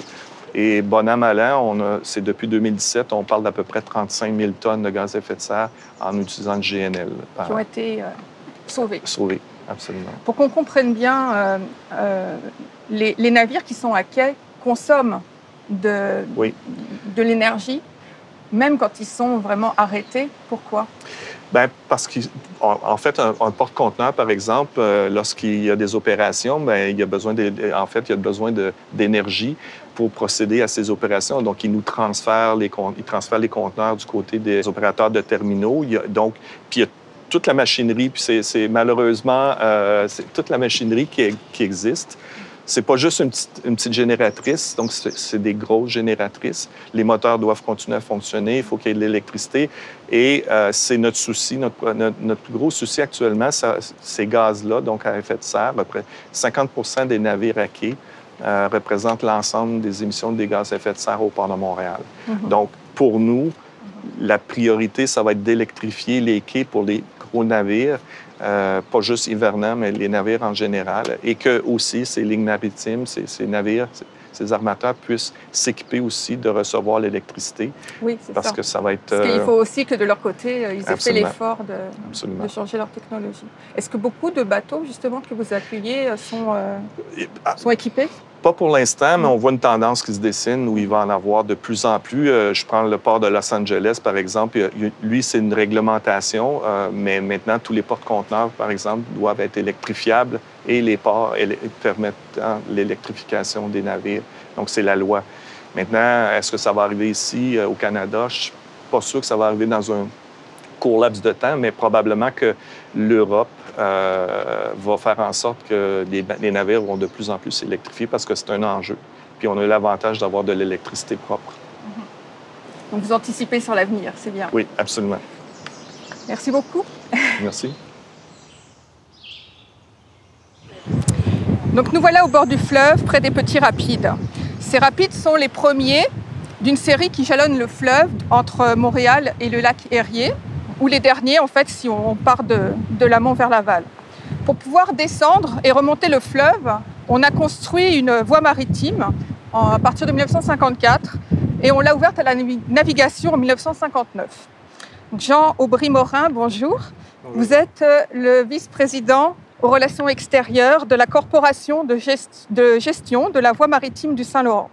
Et bon an, mal an, c'est depuis 2017, on parle d'à peu près 35 000 tonnes de gaz à effet de serre en utilisant le GNL. Qui ont été euh, sauvés. Sauvés, absolument. Pour qu'on comprenne bien, euh, euh, les, navires qui sont à quai consomment de, de l'énergie, même quand ils sont vraiment arrêtés. Pourquoi? Bien, parce qu'en fait, un, porte-conteneur, par exemple, lorsqu'il y a des opérations, bien, il y a besoin de, en fait, il y a besoin d'énergie pour procéder à ces opérations. Donc, ils nous transfèrent les, ils transfèrent les conteneurs du côté des opérateurs de terminaux. Il y a, donc, puis il y a toute la machinerie, puis c'est malheureusement euh, toute la machinerie qui, qui existe. C'est pas juste une petite, une petite génératrice, donc c'est des grosses génératrices. Les moteurs doivent continuer à fonctionner, il faut qu'il y ait de l'électricité. Et euh, c'est notre souci, notre, notre, plus gros souci actuellement, ces gaz-là, donc à effet de serre, à peu près 50 des navires à quai euh, représente l'ensemble des émissions de gaz à effet de serre au port de Montréal. Mhm. Donc, pour nous, la priorité, ça va être d'électrifier les quais pour les gros navires, euh, pas juste hivernants, mais les navires en général, et que aussi ces lignes maritimes, ces, ces navires, ces armateurs puissent s'équiper aussi de recevoir l'électricité. Oui, c'est Parce que ça va être... Parce qu'il euh, faut aussi que de leur côté, ils aient fait l'effort de, de, changer leur technologie. Est-ce que beaucoup de bateaux, justement, que vous sont, ah, sont équipés? Pas pour l'instant, mais on voit une tendance qui se dessine où il va en avoir de plus en plus. Euh, je prends le port de Los Angeles, par exemple. Lui, c'est une réglementation, euh, mais maintenant, tous les porte-conteneurs, par exemple, doivent être électrifiables et les ports permettent l'électrification des navires. Donc, c'est la loi. Maintenant, est-ce que ça va arriver ici, euh, au Canada? Je suis pas sûr que ça va arriver dans un court laps de temps, mais probablement que l'Europe euh, va faire en sorte que les, navires vont de plus en plus s'électrifier parce que c'est un enjeu. Puis on a l'avantage d'avoir de l'électricité propre. Mm-hmm. Donc vous anticipez sur l'avenir, c'est bien. Oui, absolument. Merci beaucoup. *laughs* Merci. Donc nous voilà au bord du fleuve, près des petits rapides. Ces rapides sont les premiers d'une série qui jalonne le fleuve entre Montréal et le lac Erie, ou les derniers en fait si on part de, de l'amont vers l'aval. Pour pouvoir descendre et remonter le fleuve, on a construit une voie maritime à partir de 1954 et on l'a ouverte à la navigation en 1959. Jean Aubry-Morin, bonjour. bonjour. Vous êtes euh, le vice-président aux relations extérieures de la Corporation de, gest de gestion de la voie maritime du Saint-Laurent.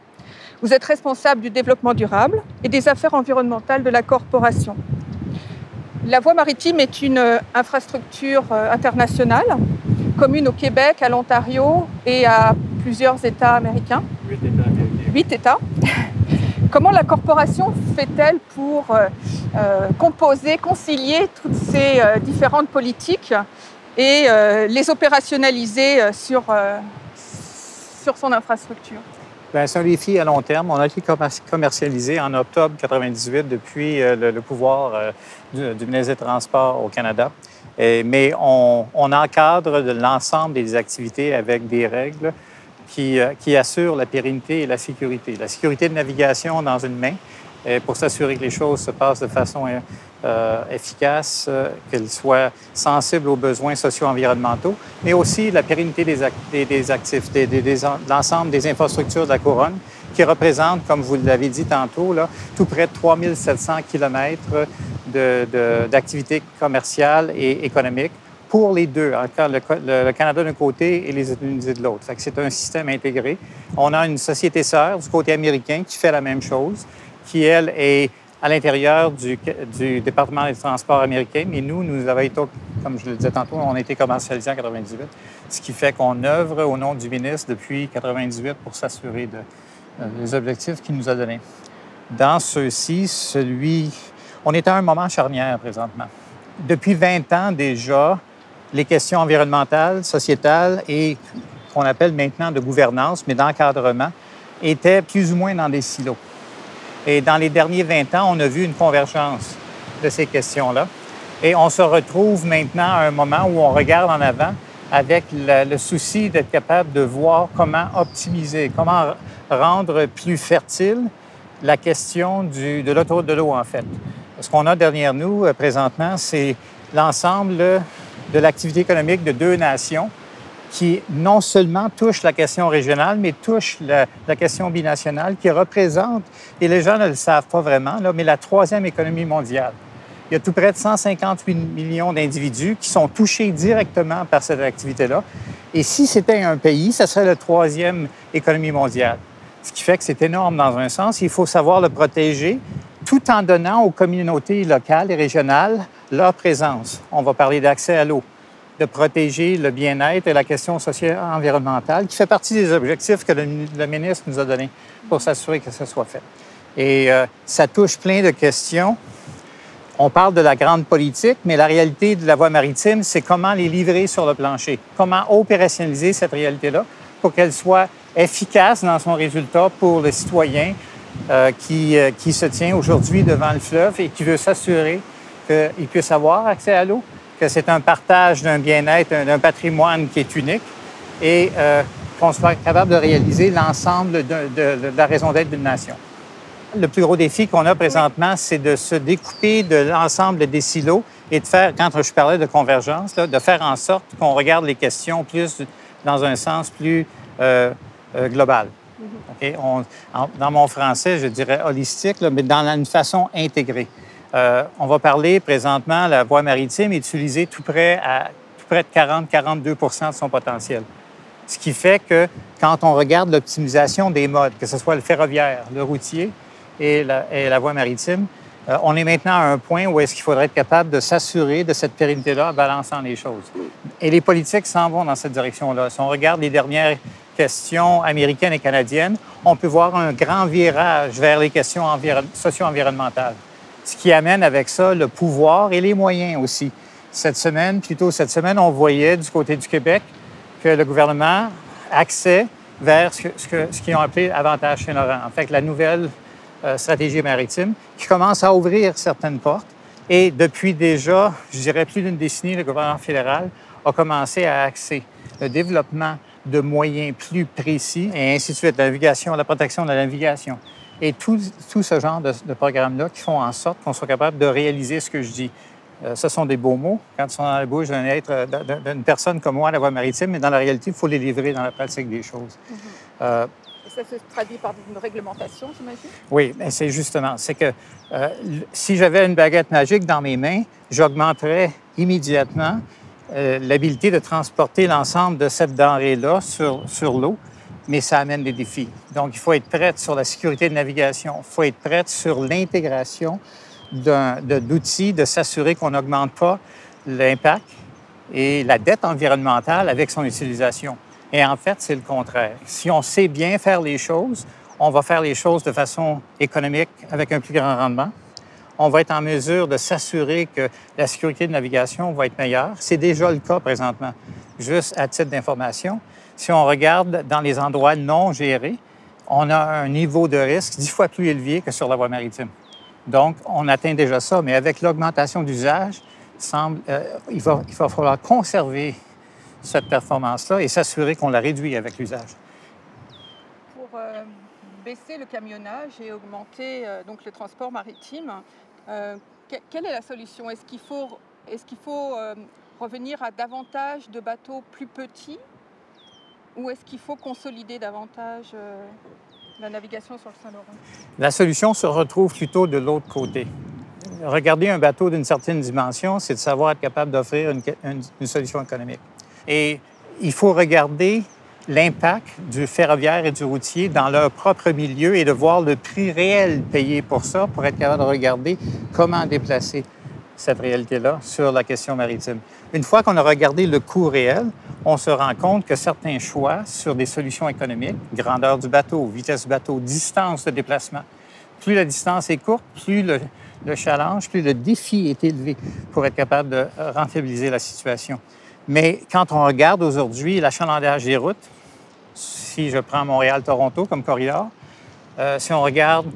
Vous êtes responsable du développement durable et des affaires environnementales de la corporation. La voie maritime est une euh, infrastructure euh, internationale, commune au Québec, à l'Ontario et à plusieurs États américains. Huit États américains. Huit États. *laughs* Comment la corporation fait-elle pour euh, composer, concilier toutes ces euh, différentes politiques et euh, les opérationnaliser sur, euh, sur son infrastructure? C'est un défi à long terme. On a été commercialisé en octobre 1998 depuis euh, le, le, pouvoir euh, du, du, ministre des Transports au Canada. Et, mais on, on, encadre l'ensemble des activités avec des règles qui, euh, qui, assurent la pérennité et la sécurité. La sécurité de navigation dans une main pour s'assurer que les choses se passent de façon euh, efficace, euh, qu'elle soit sensible aux besoins socio-environnementaux, mais aussi la pérennité des, act des, des actifs, des, des, de l'ensemble des infrastructures de la couronne, qui représente, comme vous l'avez dit tantôt, là, tout près de 3700 kilomètres d'activités commerciales et économiques pour les deux, le, le, le Canada d'un côté et les États-Unis de l'autre. C'est un système intégré. On a une société sœur du côté américain qui fait la même chose, qui, elle, est à l'intérieur du, département des transports américain, mais nous, nous avons été, comme je le disais tantôt, on a été commercialisés en 98, ce qui fait qu'on œuvre au nom du ministre depuis 98 pour s'assurer euh, des objectifs qu'il nous a donnés. Dans ceux-ci, celui... On est à un moment charnière présentement. Depuis 20 ans déjà, les questions environnementales, sociétales et qu'on appelle maintenant de gouvernance, mais d'encadrement, étaient plus ou moins dans des silos. Et dans les derniers 20 ans, on a vu une convergence de ces questions-là. Et on se retrouve maintenant à un moment où on regarde en avant avec le, souci d'être capable de voir comment optimiser, comment rendre plus fertile la question de l'autoroute de l'eau, en fait. Ce qu'on a derrière nous euh, présentement, c'est l'ensemble de l'activité économique de deux nations qui non seulement touche la question régionale, mais touche la, question binationale, qui représente, et les gens ne le savent pas vraiment, mais la troisième économie mondiale. Il y a tout près de 158 millions d'individus qui sont touchés directement par cette activité-là. Et si c'était un pays, ça serait la troisième économie mondiale. Ce qui fait que c'est énorme dans un sens. Il faut savoir le protéger tout en donnant aux communautés locales et régionales leur présence. On va parler d'accès à l'eau, de protéger le bien-être et la question sociale environnementale, qui fait partie des objectifs que le, le ministre nous a donnés pour s'assurer que ça soit fait. Et euh, ça touche plein de questions. On parle de la grande politique, mais la réalité de la voie maritime, c'est comment les livrer sur le plancher, comment opérationnaliser cette réalité-là pour qu'elle soit efficace dans son résultat pour le citoyen euh, qui, euh, qui se tient aujourd'hui devant le fleuve et qui veut s'assurer qu'il puisse avoir accès à l'eau, que c'est un partage d'un bien-être, d'un patrimoine qui est unique et euh, qu'on soit capable de réaliser l'ensemble de, la raison d'être d'une nation. Le plus gros défi qu'on a présentement, c'est de se découper de l'ensemble des silos et de faire, quand je parlais de convergence, de faire en sorte qu'on regarde les questions plus dans un sens plus euh, euh, global. Dans mon français, je dirais holistique, mais dans une façon intégrée. Euh, on va parler présentement, la voie maritime est utilisée tout près, à, tout près de 40-42% de son potentiel. Ce qui fait que quand on regarde l'optimisation des modes, que ce soit le ferroviaire, le routier et la, et la voie maritime, euh, on est maintenant à un point où est-ce qu'il faudrait être capable de s'assurer de cette pérennité-là en balançant les choses. Et les politiques s'en vont dans cette direction-là. Si on regarde les dernières questions américaines et canadiennes, on peut voir un grand virage vers les questions socio-environnementales ce qui amène avec ça le pouvoir et les moyens aussi. Cette semaine, plutôt cette semaine, on voyait du côté du Québec que le gouvernement accès vers ce, qu'ils ont appelé avantage Saint-Laurent. En fait, la nouvelle euh, stratégie maritime qui commence à ouvrir certaines portes. Et depuis déjà, je dirais plus d'une décennie, le gouvernement fédéral a commencé à axer le développement de moyens plus précis, et ainsi de suite, la navigation, la protection de la navigation. Et tout, tout ce genre de, de programmes-là qui font en sorte qu'on soit capable de réaliser ce que je dis. Euh, ce sont des beaux mots quand ils sont dans la bouche d'un être, euh, d'une personne comme moi à la voie maritime, mais dans la réalité, il faut les livrer dans la pratique des choses. Mm-hmm. euh, Et ça se traduit par une réglementation, j'imagine? Oui, mais c'est justement, c'est que euh, si j'avais une baguette magique dans mes mains, j'augmenterais immédiatement euh, l'habilité de transporter l'ensemble de cette denrée-là sur, sur l'eau, mais ça amène des défis. Donc, il faut être prête sur la sécurité de navigation, il faut être prête sur l'intégration d'outils, de, de s'assurer qu'on n'augmente pas l'impact et la dette environnementale avec son utilisation. Et en fait, c'est le contraire. Si on sait bien faire les choses, on va faire les choses de façon économique avec un plus grand rendement. On va être en mesure de s'assurer que la sécurité de navigation va être meilleure. C'est déjà le cas présentement. Juste à titre d'information, si on regarde dans les endroits non gérés, on a un niveau de risque dix fois plus élevé que sur la voie maritime. Donc, on atteint déjà ça, mais avec l'augmentation d'usage, euh, il, va, falloir conserver cette performance-là et s'assurer qu'on la réduit avec l'usage. Pour euh, baisser le camionnage et augmenter euh, donc le transport maritime, quelle est la solution? Est-ce qu'il faut, est qu'il faut euh, revenir à davantage de bateaux plus petits? Ou est-ce qu'il faut consolider davantage euh, la navigation sur le Saint-Laurent? La solution se retrouve plutôt de l'autre côté. Regarder un bateau d'une certaine dimension, c'est de savoir être capable d'offrir une, une solution économique. Et il faut regarder l'impact du ferroviaire et du routier dans leur propre milieu et de voir le prix réel payé pour ça pour être capable de regarder comment déplacer cette réalité-là sur la question maritime. Une fois qu'on a regardé le coût réel, on se rend compte que certains choix sur des solutions économiques, grandeur du bateau, vitesse du bateau, distance de déplacement, plus la distance est courte, plus le, le challenge, plus le défi est élevé pour être capable de rentabiliser la situation. Mais quand on regarde aujourd'hui l'achalandage des routes, si je prends Montréal-Toronto comme corridor, euh, si on regarde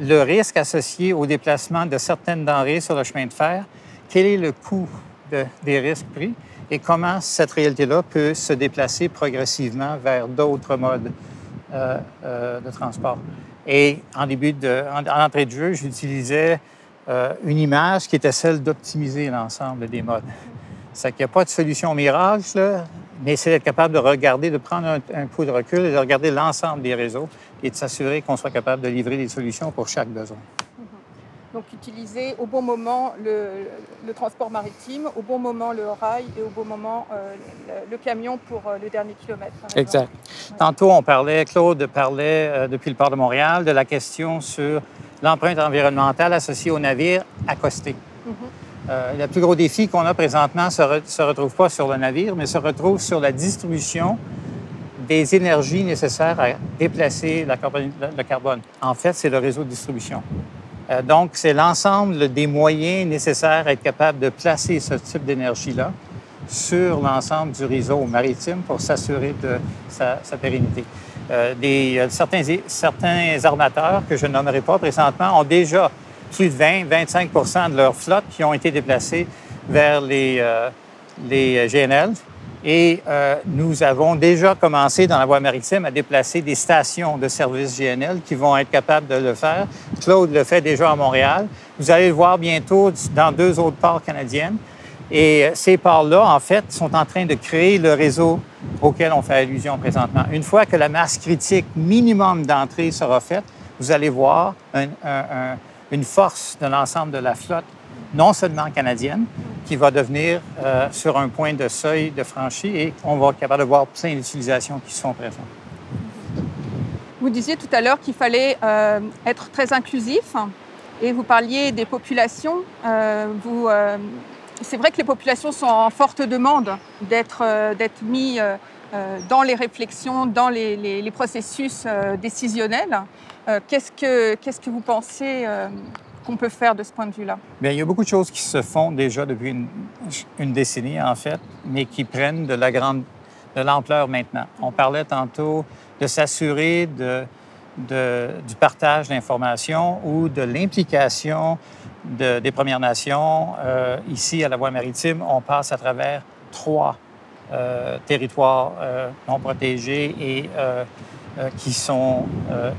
le risque associé au déplacement de certaines denrées sur le chemin de fer, quel est le coût de, des risques pris et comment cette réalité-là peut se déplacer progressivement vers d'autres modes euh, euh, de transport? Et en début en, en entrée de jeu, j'utilisais une image qui était celle d'optimiser l'ensemble des modes. C'est qu'il n'y a pas de solution miracle, là, mais c'est d'être capable de regarder, de prendre un, un coup de recul et de regarder l'ensemble des réseaux et de s'assurer qu'on soit capable de livrer des solutions pour chaque besoin. Donc utiliser au bon moment le, le, transport maritime, au bon moment le rail et au bon moment euh, le, le, camion pour euh, le dernier kilomètre. Exact. Ouais. Tantôt, on parlait, Claude parlait euh, depuis le port de Montréal de la question sur l'empreinte environnementale associée aux navires accostés. Mm -hmm. Le plus gros défi qu'on a présentement ne se, re, se retrouve pas sur le navire, mais se retrouve sur la distribution des énergies nécessaires à déplacer le carbone. En fait, c'est le réseau de distribution. Euh, donc, c'est l'ensemble des moyens nécessaires à être capable de placer ce type d'énergie-là sur l'ensemble du réseau maritime pour s'assurer de sa, pérennité. Euh, euh, certains, certains armateurs, que je nommerai pas présentement, ont déjà plus de 20-25 de leur flotte qui ont été déplacés vers les, euh, les GNL. Et euh, nous avons déjà commencé dans la voie maritime à déplacer des stations de service GNL qui vont être capables de le faire. Claude le fait déjà à Montréal. Vous allez le voir bientôt dans deux autres ports canadiennes. Et ces ports-là, en fait, sont en train de créer le réseau auquel on fait allusion présentement. Une fois que la masse critique minimum d'entrée sera faite, vous allez voir un, une force de l'ensemble de la flotte, non seulement canadienne, qui va devenir euh, sur un point de seuil de franchi et on va être capable de voir plein d'utilisations qui sont présentes. Vous disiez tout à l'heure qu'il fallait euh, être très inclusif et vous parliez des populations. Euh, c'est vrai que les populations sont en forte demande d'être d'être mis dans les réflexions, dans les processus décisionnels. Qu'est-ce, que, qu'est-ce que vous pensez qu'on peut faire de ce point de vue-là? Bien, il y a beaucoup de choses qui se font déjà depuis une, une décennie, en fait, mais qui prennent de la grande de l'ampleur maintenant. On parlait tantôt de s'assurer de, de, du partage d'informations ou de l'implication de, des Premières Nations. Euh, ici, à la Voie maritime, on passe à travers trois territoires non protégés et qui, sont,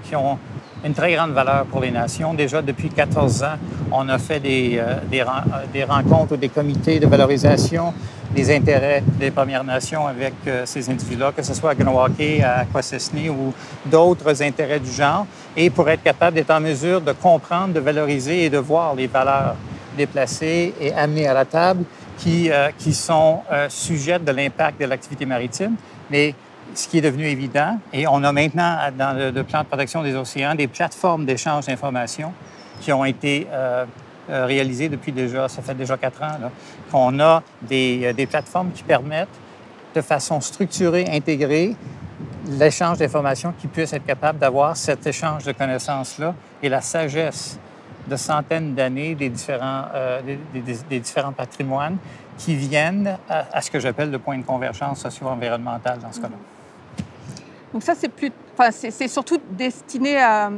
qui ont une très grande valeur pour les nations. Déjà, depuis 14 ans, on a fait des, des, des rencontres ou des comités de valorisation des intérêts des Premières Nations avec ces individus-là, que ce soit à Ganawake, à Kwasesni ou d'autres intérêts du genre, et pour être capable d'être en mesure de comprendre, de valoriser et de voir les valeurs déplacées et amenées à la table qui, qui sont sujettes de l'impact de l'activité maritime. Mais ce qui est devenu évident, et on a maintenant dans le, plan de protection des océans des plateformes d'échange d'informations qui ont été euh, réalisées depuis déjà, ça fait déjà quatre ans, qu'on a des, des, plateformes qui permettent de façon structurée, intégrée, l'échange d'informations qui puissent être capables d'avoir cet échange de connaissances-là et la sagesse de centaines d'années des différents, euh, des, des, des, différents patrimoines qui viennent à, à ce que j'appelle le point de convergence socio-environnementale dans ce cas-là. Donc ça, c'est plus, enfin, c'est surtout destiné à,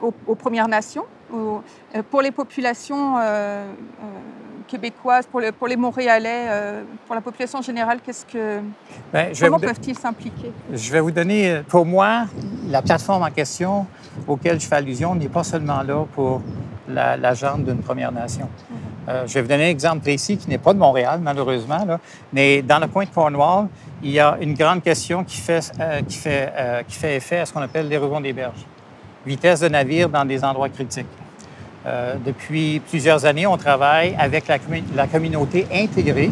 aux, aux, Premières Nations, aux, pour les populations euh, euh, québécoises, pour, le, pour, les Montréalais, euh, pour la population générale. Qu'est-ce que, ben, comment peuvent-ils s'impliquer? Je vais vous donner, pour moi, la plateforme en question auquel je fais allusion n'est pas seulement là pour la, la d'une Première Nation. Mm -hmm. euh, je vais vous donner un exemple précis qui n'est pas de Montréal, malheureusement, là, mais dans le coin de Cornwall, il y a une grande question qui fait, euh, euh, qui fait effet à ce qu'on appelle l'érosion des berges. Vitesse de navire dans des endroits critiques. Euh, depuis plusieurs années, on travaille avec la, communauté intégrée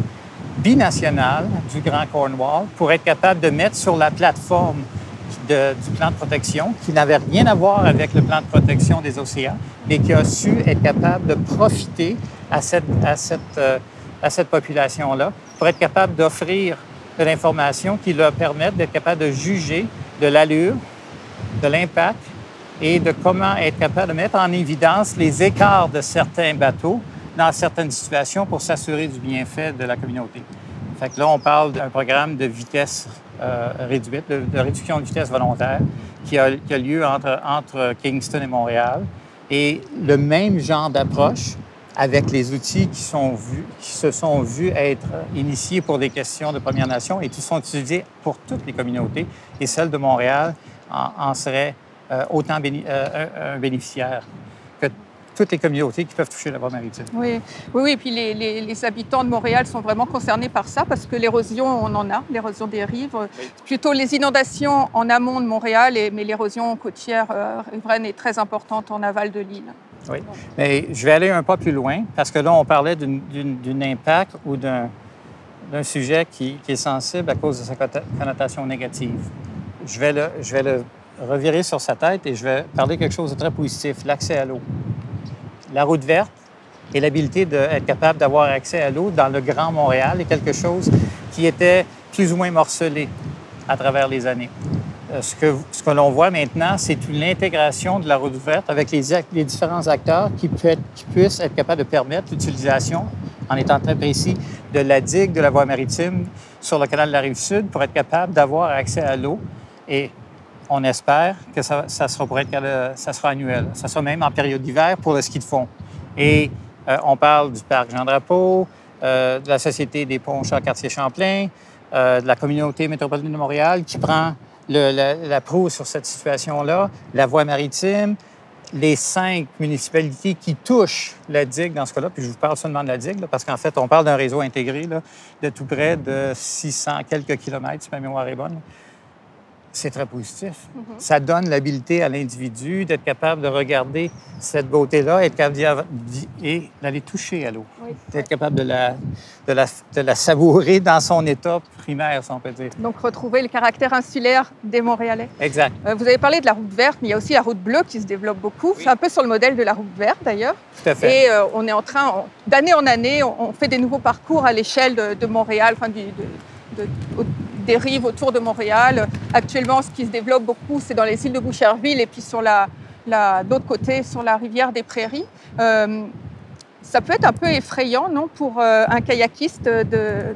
binationale du Grand Cornwall pour être capable de mettre sur la plateforme du plan de protection qui n'avait rien à voir avec le plan de protection des océans, mais qui a su être capable de profiter à cette population-là pour être capable d'offrir de l'information qui leur permettent d'être capable de juger de l'allure, de l'impact et de comment être capable de mettre en évidence les écarts de certains bateaux dans certaines situations pour s'assurer du bienfait de la communauté. Fait que là, on parle d'un programme de vitesse euh, réduite, de, réduction de vitesse volontaire qui a, qui a lieu entre, entre Kingston et Montréal. Et le même genre d'approche avec les outils qui, sont vus, qui se sont vus être initiés pour des questions de Première Nation et qui sont utilisés pour toutes les communautés. Et celle de Montréal en, en serait euh, autant béni euh, un bénéficiaire que toutes les communautés qui peuvent toucher la voie maritime. Oui, oui, oui. Et puis les, les, les, habitants de Montréal sont vraiment concernés par ça parce que l'érosion, on en a, l'érosion des rives. Oui. Plutôt les inondations en amont de Montréal, et, mais l'érosion côtière euh, riveraine est très importante en aval de l'île. Oui, mais je vais aller un pas plus loin parce que là, on parlait d'un impact ou d'un sujet qui, qui, est sensible à cause de sa connotation négative. Je vais, le, je vais le revirer sur sa tête et je vais parler quelque chose de très positif, l'accès à l'eau. La route verte et l'habilité d'être capable d'avoir accès à l'eau dans le Grand Montréal est quelque chose qui était plus ou moins morcelé à travers les années. Euh, ce que, l'on voit maintenant, c'est l'intégration de la route verte avec les, différents acteurs qui, puissent être capables de permettre l'utilisation, en étant très précis, de la digue de la voie maritime sur le canal de la Rive-Sud pour être capable d'avoir accès à l'eau. Et on espère que ça, sera pour être, ça sera annuel. Ça sera même en période d'hiver pour le ski de fond. Et euh, on parle du parc Jean-Drapeau, euh, de la Société des ponts Champ-Cartier-Champlain, euh, de la communauté métropolitaine de Montréal qui prend la, la proue sur cette situation-là, la voie maritime, les cinq municipalités qui touchent la digue dans ce cas-là, puis je vous parle seulement de la digue, parce qu'en fait, on parle d'un réseau intégré là, de tout près de 600 quelques kilomètres, si ma mémoire est bonne. C'est très positif. Mm -hmm. Ça donne l'habilité à l'individu d'être capable de regarder cette beauté-là et d'aller toucher à l'eau, oui. d'être capable de la, de, la, de la savourer dans son état primaire, si on peut dire. Donc, retrouver le caractère insulaire des Montréalais. Exact. Euh, vous avez parlé de la route verte, mais il y a aussi la route bleue qui se développe beaucoup. Oui. C'est un peu sur le modèle de la route verte, d'ailleurs. Tout à fait. Et euh, on est en train, d'année en année, on, on, fait des nouveaux parcours à l'échelle de, de, Montréal, enfin, du, de, rives autour de Montréal. Actuellement, ce qui se développe beaucoup, c'est dans les îles de Boucherville et puis sur la, d'autre côté, sur la rivière des Prairies. Euh, ça peut être un peu effrayant, non, pour euh, un kayakiste de,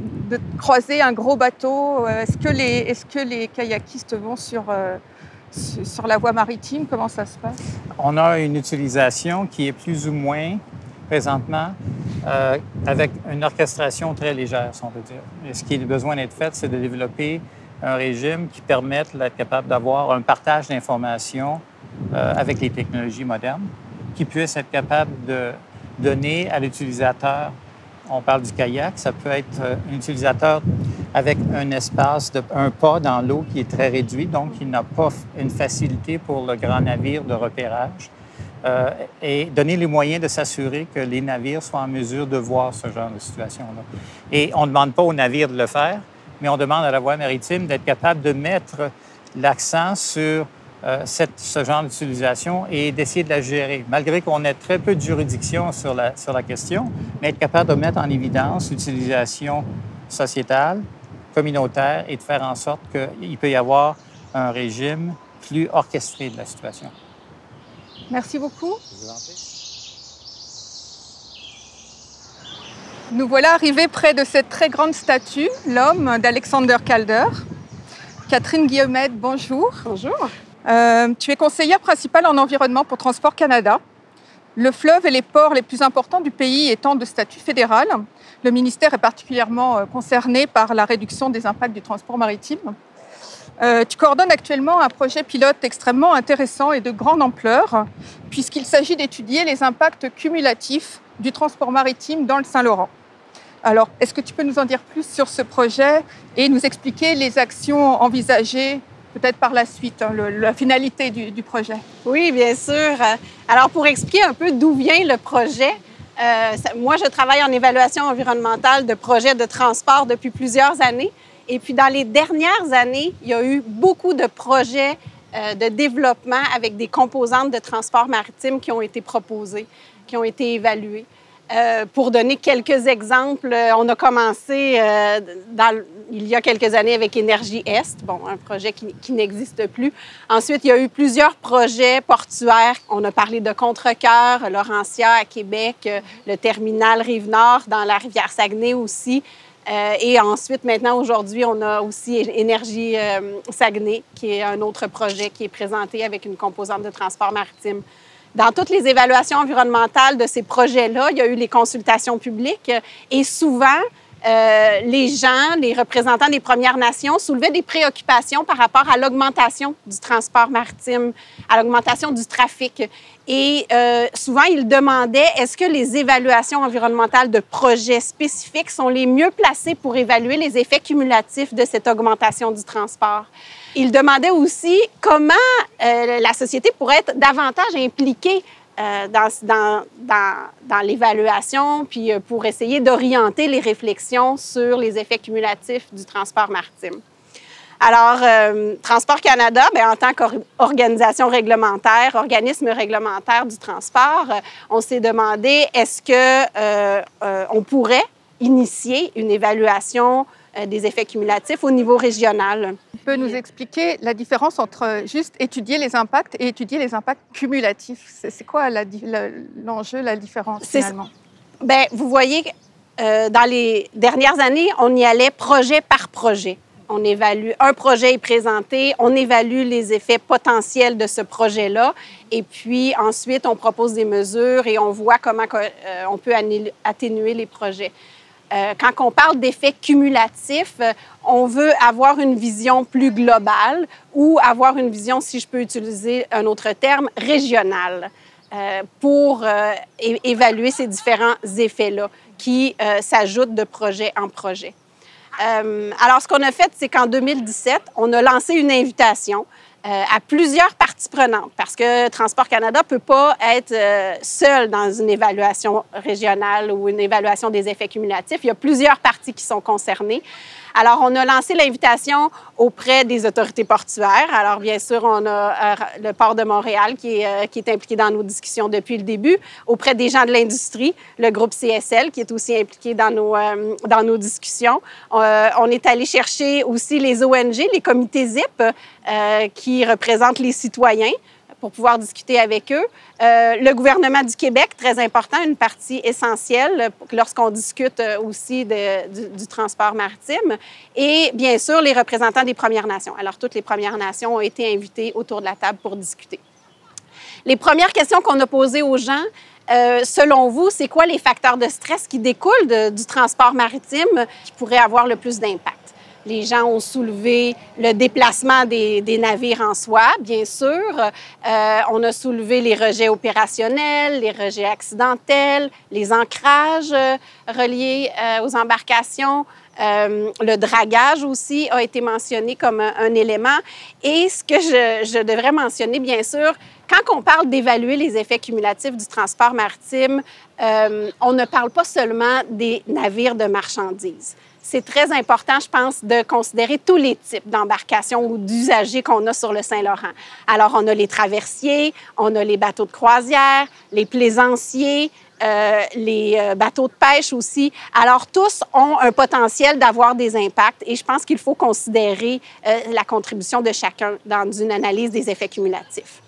croiser un gros bateau. Est-ce que les, est-ce que les kayakistes vont euh, sur la voie maritime? Comment ça se passe? On a une utilisation qui est plus ou moins présentement euh, avec une orchestration très légère, si on peut dire. Et ce qui a besoin d'être fait, c'est de développer un régime qui permette d'être capable d'avoir un partage d'informations euh, avec les technologies modernes, qui puisse être capable de donner à l'utilisateur, on parle du kayak, ça peut être euh, un utilisateur avec un espace, un pas dans l'eau qui est très réduit, donc il n'a pas une facilité pour le grand navire de repérage. Euh, et donner les moyens de s'assurer que les navires soient en mesure de voir ce genre de situation-là. Et on ne demande pas aux navires de le faire, mais on demande à la voie maritime d'être capable de mettre l'accent sur euh, ce genre d'utilisation et d'essayer de la gérer, malgré qu'on ait très peu de juridiction sur la, sur la question, mais être capable de mettre en évidence l'utilisation sociétale, communautaire et de faire en sorte qu'il peut y avoir un régime plus orchestré de la situation. Merci beaucoup. Nous voilà arrivés près de cette très grande statue, l'homme d'Alexander Calder. Catherine Guillaumette, bonjour. Bonjour. Euh, tu es conseillère principale en environnement pour Transport Canada. Le fleuve et les ports les plus importants du pays étant de statut fédéral, le ministère est particulièrement euh, concerné par la réduction des impacts du transport maritime. Euh, tu coordonnes actuellement un projet pilote extrêmement intéressant et de grande ampleur, puisqu'il s'agit d'étudier les impacts cumulatifs du transport maritime dans le Saint-Laurent. Alors, est-ce que tu peux nous en dire plus sur ce projet et nous expliquer les actions envisagées peut-être par la suite, hein, la finalité du, projet? Oui, bien sûr. Alors, pour expliquer un peu d'où vient le projet, euh, moi, je travaille en évaluation environnementale de projets de transport depuis plusieurs années. Et puis, dans les dernières années, il y a eu beaucoup de projets euh, de développement avec des composantes de transport maritime qui ont été proposées, qui ont été évaluées. Euh, pour donner quelques exemples, euh, on a commencé il y a quelques années avec Énergie Est, bon, un projet qui, qui n'existe plus. Ensuite, il y a eu plusieurs projets portuaires. On a parlé de Contrecoeur, Laurentia à Québec, le terminal Rive-Nord dans la rivière Saguenay aussi. Euh, et ensuite, maintenant, aujourd'hui, on a aussi Énergie euh, Saguenay, qui est un autre projet qui est présenté avec une composante de transport maritime. Dans toutes les évaluations environnementales de ces projets-là, il y a eu les consultations publiques et souvent, euh, les gens, les représentants des Premières Nations soulevaient des préoccupations par rapport à l'augmentation du transport maritime, à l'augmentation du trafic. Et euh, souvent, ils demandaient est-ce que les évaluations environnementales de projets spécifiques sont les mieux placées pour évaluer les effets cumulatifs de cette augmentation du transport? Ils demandaient aussi comment euh, la société pourrait être davantage impliquée euh, dans, l'évaluation, puis pour essayer d'orienter les réflexions sur les effets cumulatifs du transport maritime. Alors, euh, Transport Canada, bien, en tant qu'organisation réglementaire, organisme réglementaire du transport, on s'est demandé est-ce que on pourrait initier une évaluation des effets cumulatifs au niveau régional? Peux nous expliquer la différence entre juste étudier les impacts et étudier les impacts cumulatifs? C'est quoi l'enjeu, la, différence finalement? Bien, vous voyez, euh, dans les dernières années, on y allait projet par projet. On évalue, un projet est présenté, on évalue les effets potentiels de ce projet-là, et puis ensuite, on propose des mesures et on voit comment euh, on peut atténuer les projets. Euh, quand on parle d'effets cumulatifs, euh, on veut avoir une vision plus globale ou avoir une vision, si je peux utiliser un autre terme, régionale pour évaluer ces différents effets-là qui s'ajoutent de projet en projet. Alors, ce qu'on a fait, c'est qu'en 2017, on a lancé une invitation euh, à plusieurs parties prenantes parce que Transport Canada ne peut pas être euh, seul dans une évaluation régionale ou une évaluation des effets cumulatifs. Il y a plusieurs parties qui sont concernées. Alors, on a lancé l'invitation auprès des autorités portuaires. Alors, bien sûr, on a euh, le port de Montréal qui est, euh, qui est impliqué dans nos discussions depuis le début, auprès des gens de l'industrie, le groupe CSL qui est aussi impliqué dans nos, euh, dans nos discussions. on est allé chercher aussi les ONG, les comités ZIP, qui représentent les citoyens pour pouvoir discuter avec eux. Euh, le gouvernement du Québec, très important, une partie essentielle lorsqu'on discute euh, aussi du, transport maritime. Et bien sûr, les représentants des Premières Nations. Alors, toutes les Premières Nations ont été invitées autour de la table pour discuter. Les premières questions qu'on a posées aux gens, euh, selon vous, c'est quoi les facteurs de stress qui découlent du transport maritime qui pourraient avoir le plus d'impact? Les gens ont soulevé le déplacement des, navires en soi, bien sûr. Euh, on a soulevé les rejets opérationnels, les rejets accidentels, les ancrages euh, reliés euh, aux embarcations. le dragage aussi a été mentionné comme un, élément. Et ce que je, je, devrais mentionner, bien sûr, quand on parle d'évaluer les effets cumulatifs du transport maritime, on ne parle pas seulement des navires de marchandises c'est très important, je pense, de considérer tous les types d'embarcations ou d'usagers qu'on a sur le Saint-Laurent. Alors, on a les traversiers, on a les bateaux de croisière, les plaisanciers, euh, les euh, bateaux de pêche aussi. Alors, tous ont un potentiel d'avoir des impacts et je pense qu'il faut considérer euh, la contribution de chacun dans une analyse des effets cumulatifs.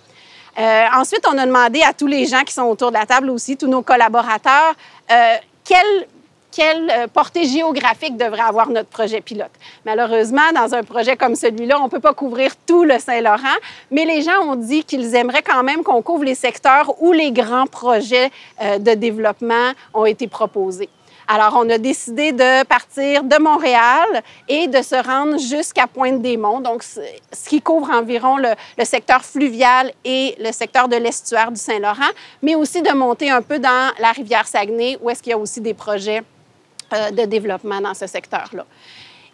ensuite, on a demandé à tous les gens qui sont autour de la table aussi, tous nos collaborateurs, quel quelle euh, portée géographique devrait avoir notre projet pilote. Malheureusement, dans un projet comme celui-là, on ne peut pas couvrir tout le Saint-Laurent, mais les gens ont dit qu'ils aimeraient quand même qu'on couvre les secteurs où les grands projets euh, de développement ont été proposés. Alors, on a décidé de partir de Montréal et de se rendre jusqu'à Pointe-des-Monts, donc ce qui couvre environ le, le, secteur fluvial et le secteur de l'estuaire du Saint-Laurent, mais aussi de monter un peu dans la rivière Saguenay, où est-ce qu'il y a aussi des projets de développement dans ce secteur-là.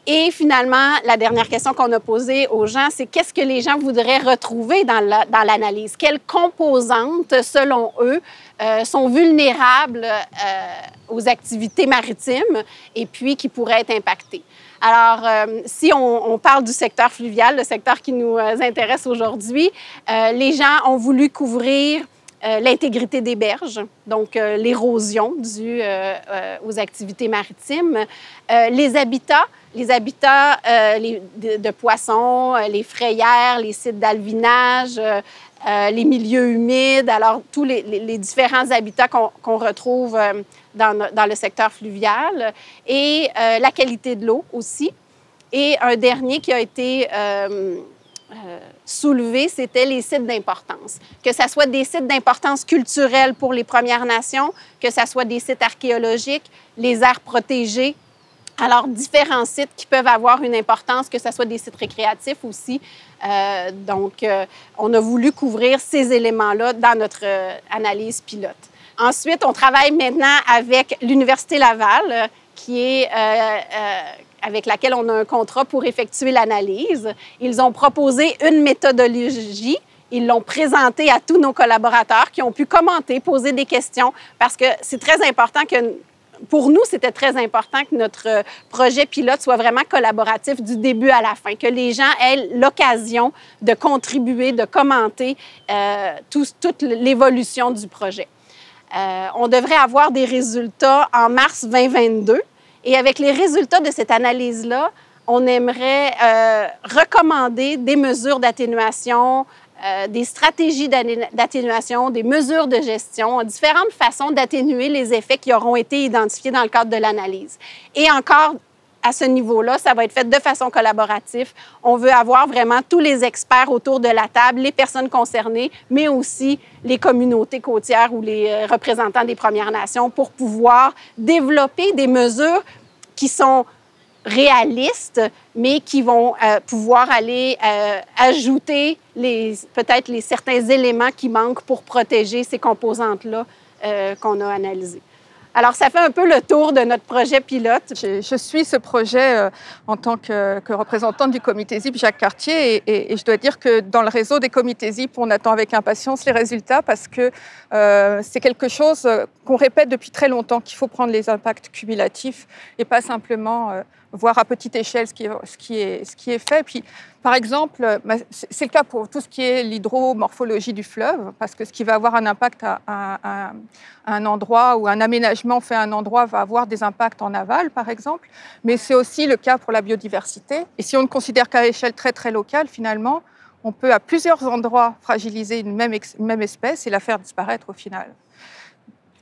Et finalement, la dernière question qu'on a posée aux gens, c'est qu'est-ce que les gens voudraient retrouver dans l'analyse? Quelles composantes, selon eux, euh, sont vulnérables euh, aux activités maritimes et puis qui pourraient être impactées? Alors, si on, parle du secteur fluvial, le secteur qui nous intéresse aujourd'hui, les gens ont voulu couvrir euh, l'intégrité des berges, donc euh, l'érosion due euh, aux activités maritimes, les habitats, les habitats de, poissons, les frayères, les sites d'alvinage, les milieux humides, alors tous les, différents habitats qu'on retrouve dans, dans, le secteur fluvial, et la qualité de l'eau aussi. Et un dernier qui a été euh, soulever, c'était les sites d'importance. Que ce soit des sites d'importance culturelle pour les Premières Nations, que ce soit des sites archéologiques, les aires protégées. Alors, différents sites qui peuvent avoir une importance, que ce soit des sites récréatifs aussi. Euh, donc, euh, on a voulu couvrir ces éléments-là dans notre analyse pilote. Ensuite, on travaille maintenant avec l'Université Laval, qui est avec laquelle on a un contrat pour effectuer l'analyse. Ils ont proposé une méthodologie. Ils l'ont présentée à tous nos collaborateurs qui ont pu commenter, poser des questions, parce que c'est très important que pour nous, c'était très important que notre projet pilote soit vraiment collaboratif du début à la fin, que les gens aient l'occasion de contribuer, de commenter euh, toute l'évolution du projet. Euh, on devrait avoir des résultats en mars 2022. Et avec les résultats de cette analyse-là, on aimerait euh, recommander des mesures d'atténuation, euh, des stratégies d'atténuation, des mesures de gestion, différentes façons d'atténuer les effets qui auront été identifiés dans le cadre de l'analyse. Et encore, à ce niveau-là, ça va être fait de façon collaborative. On veut avoir vraiment tous les experts autour de la table, les personnes concernées, mais aussi les communautés côtières ou les euh, représentants des Premières Nations pour pouvoir développer des mesures qui sont réalistes, mais qui vont euh, pouvoir aller euh, ajouter peut-être les certains éléments qui manquent pour protéger ces composantes-là qu'on a analysées. Alors, ça fait un peu le tour de notre projet pilote. Je, suis ce projet euh, en tant que, représentante du comité ZIP Jacques Cartier et, je dois dire que dans le réseau des comités ZIP, on attend avec impatience les résultats parce que euh, c'est quelque chose qu'on répète depuis très longtemps, qu'il faut prendre les impacts cumulatifs et pas simplement euh, voir à petite échelle ce qui est, fait. Puis, par exemple, c'est le cas pour tout ce qui est l'hydromorphologie du fleuve, parce que ce qui va avoir un impact à, un endroit ou un aménagement fait à un endroit va avoir des impacts en aval, par exemple. Mais c'est aussi le cas pour la biodiversité. Et si on ne considère qu'à échelle très très locale, finalement, on peut à plusieurs endroits fragiliser une même espèce et la faire disparaître au final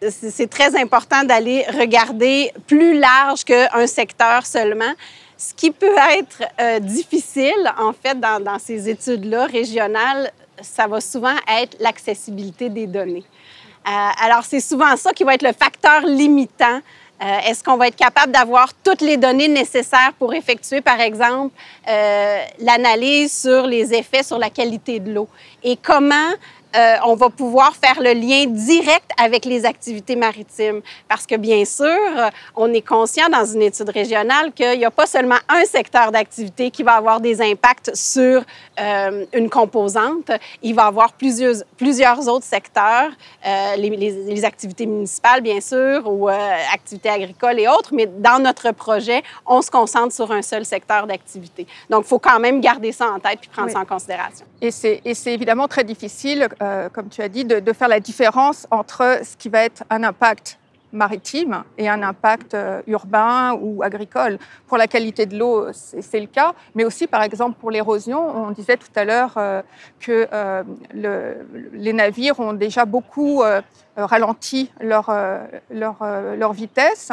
c'est très important d'aller regarder plus large qu'un secteur seulement. Ce qui peut être euh, difficile, en fait, dans, ces études-là régionales, ça va souvent être l'accessibilité des données. alors, c'est souvent ça qui va être le facteur limitant euh, est-ce qu'on va être capable d'avoir toutes les données nécessaires pour effectuer, par exemple, euh, l'analyse sur les effets sur la qualité de l'eau? Et comment euh, on va pouvoir faire le lien direct avec les activités maritimes. Parce que, bien sûr, on est conscient dans une étude régionale qu'il n'y a pas seulement un secteur d'activité qui va avoir des impacts sur euh, une composante. Il va y avoir plusieurs, plusieurs autres secteurs, euh, les, les, activités municipales, bien sûr, ou activités agricoles et autres. Mais dans notre projet, on se concentre sur un seul secteur d'activité. Donc, il faut quand même garder ça en tête puis prendre ça en considération. Et c'est évidemment très difficile euh, comme tu as dit, de, faire la différence entre ce qui va être un impact maritime et un impact euh, urbain ou agricole. Pour la qualité de l'eau, c'est le cas, mais aussi par exemple pour l'érosion. On disait tout à l'heure euh, que les navires ont déjà beaucoup ralenti leur, vitesse.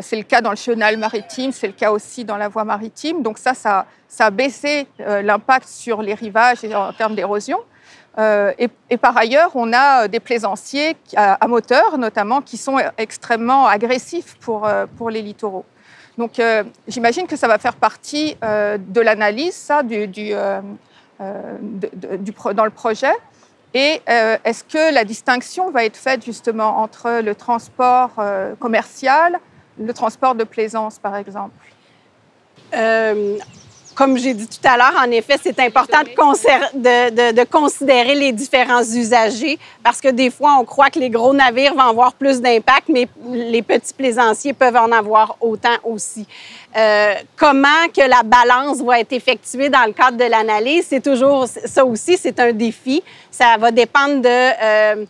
c'est le cas dans le chenal maritime, c'est le cas aussi dans la voie maritime. Donc ça, ça a baissé l'impact sur les rivages en termes d'érosion. Euh, et, par ailleurs, on a euh, des plaisanciers à, moteur, notamment, qui sont extrêmement agressifs pour, euh, pour les littoraux. Donc, j'imagine que ça va faire partie de l'analyse, ça, dans le projet. Et est-ce que la distinction va être faite justement entre le transport commercial, le transport de plaisance, par exemple? Comme j'ai dit tout à l'heure, en effet, c'est important de, considérer les différents usagers parce que des fois, on croit que les gros navires vont avoir plus d'impact, mais les petits plaisanciers peuvent en avoir autant aussi. Euh, comment que la balance va être effectuée dans le cadre de l'analyse, c'est toujours ça aussi, c'est un défi. Ça va dépendre de euh,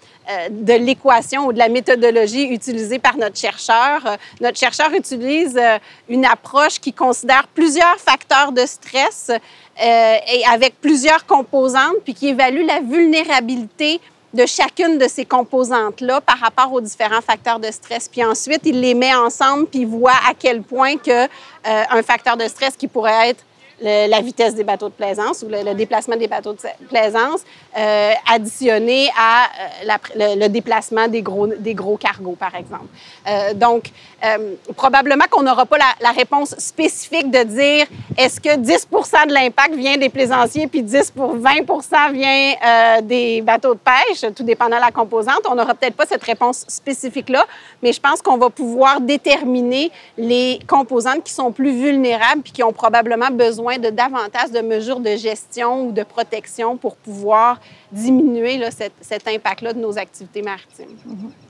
de l'équation ou de la méthodologie utilisée par notre chercheur. Euh, notre chercheur utilise euh, une approche qui considère plusieurs facteurs de stress et avec plusieurs composantes, puis qui évalue la vulnérabilité de chacune de ces composantes-là par rapport aux différents facteurs de stress. Puis ensuite, il les met ensemble, puis voit à quel point que, un facteur de stress qui pourrait être la vitesse des bateaux de plaisance ou le, déplacement des bateaux de plaisance, euh, additionné à euh, le, déplacement des gros, des gros cargos, par exemple. Euh, donc, euh, probablement qu'on n'aura pas la, réponse spécifique de dire est-ce que 10% de l'impact vient des plaisanciers puis 10 pour 20 vient euh, des bateaux de pêche, tout dépendant de la composante. On n'aura peut-être pas cette réponse spécifique-là, mais je pense qu'on va pouvoir déterminer les composantes qui sont plus vulnérables puis qui ont probablement besoin de davantage de mesures de gestion ou de protection pour pouvoir diminuer cet, impact-là de nos activités maritimes. Mm-hmm.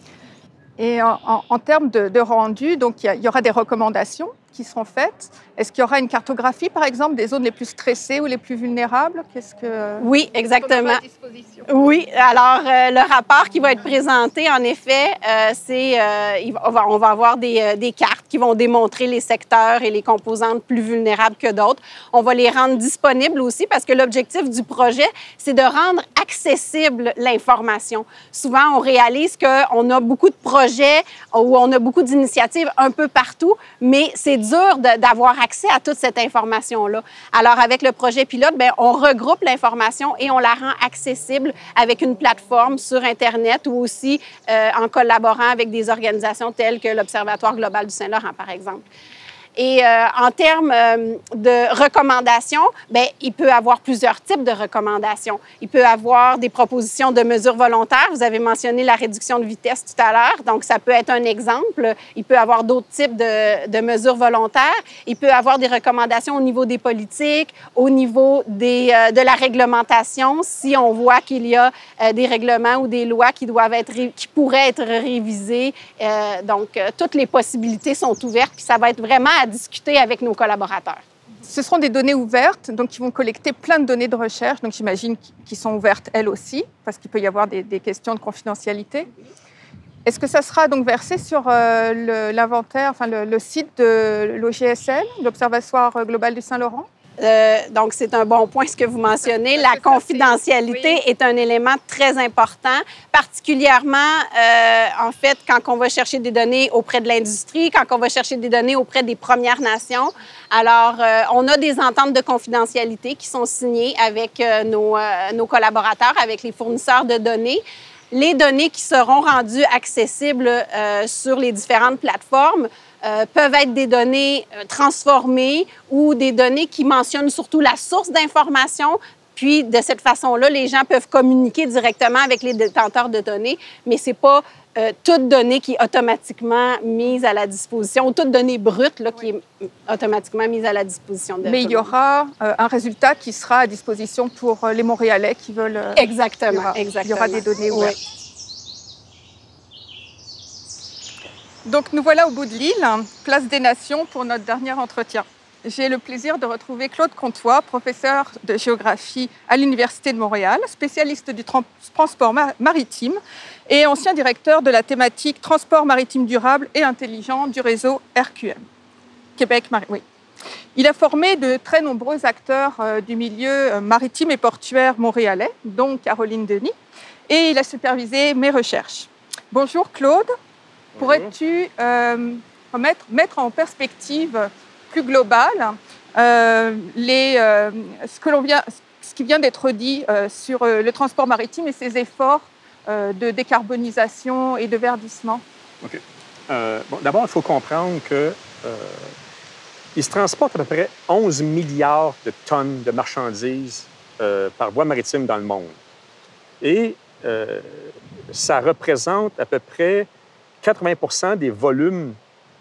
Et en, termes de, rendu, donc il y, aura des recommandations qui seront faites. Est-ce qu'il y aura une cartographie, par exemple, des zones les plus stressées ou les plus vulnérables? Qu'est-ce que Oui, exactement. Oui, alors euh, le rapport qui va être présenté, en effet, euh, c'est euh, on va avoir des, des, cartes qui vont démontrer les secteurs et les composantes plus vulnérables que d'autres. On va les rendre disponibles aussi parce que l'objectif du projet, c'est de rendre accessible l'information. Souvent, on réalise qu'on a beaucoup de projets ou on a beaucoup d'initiatives un peu partout, mais c'est dur d'avoir accès à toute cette information-là. Alors, avec le projet pilote, bien, on regroupe l'information et on la rend accessible avec une plateforme sur Internet ou aussi euh, en collaborant avec des organisations telles que l'Observatoire global du Saint-Laurent, par exemple. Et euh, en termes euh, de recommandations, bien, il peut avoir plusieurs types de recommandations. Il peut avoir des propositions de mesures volontaires. Vous avez mentionné la réduction de vitesse tout à l'heure, donc ça peut être un exemple. Il peut avoir d'autres types de, mesures volontaires. Il peut avoir des recommandations au niveau des politiques, au niveau des, euh, de la réglementation, si on voit qu'il y a des règlements ou des lois qui doivent être qui pourraient être révisées. donc, toutes les possibilités sont ouvertes, puis ça va être vraiment discuter avec nos collaborateurs. Ce seront des données ouvertes, donc qui vont collecter plein de données de recherche, donc j'imagine qui sont ouvertes elles aussi, parce qu'il peut y avoir des, questions de confidentialité. Est-ce que ça sera donc versé sur euh, l'inventaire, enfin le, le, site de l'OGSL, l'Observatoire global du Saint-Laurent? Euh, donc, c'est un bon point ce que vous mentionnez. La confidentialité est un élément très important, particulièrement, euh, en fait, quand on va chercher des données auprès de l'industrie, quand on va chercher des données auprès des Premières Nations. Alors, euh, on a des ententes de confidentialité qui sont signées avec nos, nos, collaborateurs, avec les fournisseurs de données. les données qui seront rendues accessibles euh, sur les différentes plateformes euh, peuvent être des données euh, transformées ou des données qui mentionnent surtout la source d'information. Puis, de cette façon-là, les gens peuvent communiquer directement avec les détenteurs de données, mais ce n'est pas euh, toute donnée qui est automatiquement mise à la disposition, ou toute donnée brute là, qui est automatiquement mise à la disposition de Mais il y aura euh, un résultat qui sera à disposition pour les Montréalais qui veulent. euh, Exactement, il y aura, exactement. Il y aura des données Oui. ouvertes. Donc nous voilà au bout de l'île, place des Nations pour notre dernier entretien. J'ai le plaisir de retrouver Claude Comtois, professeur de géographie à l'Université de Montréal, spécialiste du tran- transport ma- maritime et ancien directeur de la thématique transport maritime durable et intelligent du réseau RQM. Québec, oui. Il a formé de très nombreux acteurs euh, du milieu euh, maritime et portuaire montréalais, dont Caroline Denis, et il a supervisé mes recherches. Bonjour Claude, pourrais-tu euh, remettre, mettre en perspective plus globale euh, les, euh, ce, que vient, ce qui vient d'être dit sur le transport maritime et ses efforts de décarbonisation et de verdissement? Bon, D'abord, il faut comprendre que il se transporte à peu près 11 milliards de tonnes de marchandises par voie maritime dans le monde. Et ça représente à peu près 80% des volumes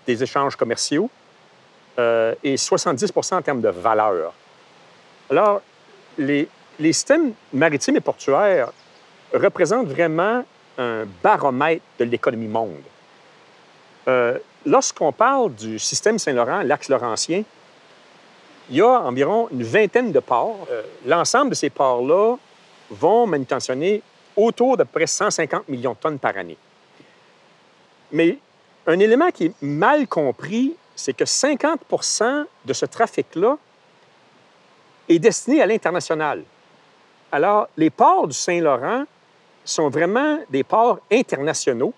des échanges commerciaux euh, et 70% en termes de valeur. Alors, les, systèmes maritimes et portuaires représentent vraiment un baromètre de l'économie monde. Euh, Lorsqu'on parle du système Saint-Laurent, l'axe laurentien, il y a environ une vingtaine de ports. Euh, L'ensemble de ces ports-là vont manutentionner autour peu près 150 millions de tonnes par année. Mais un élément qui est mal compris, c'est que 50% de ce trafic-là est destiné à l'international. Alors, les ports du Saint-Laurent sont vraiment des ports internationaux.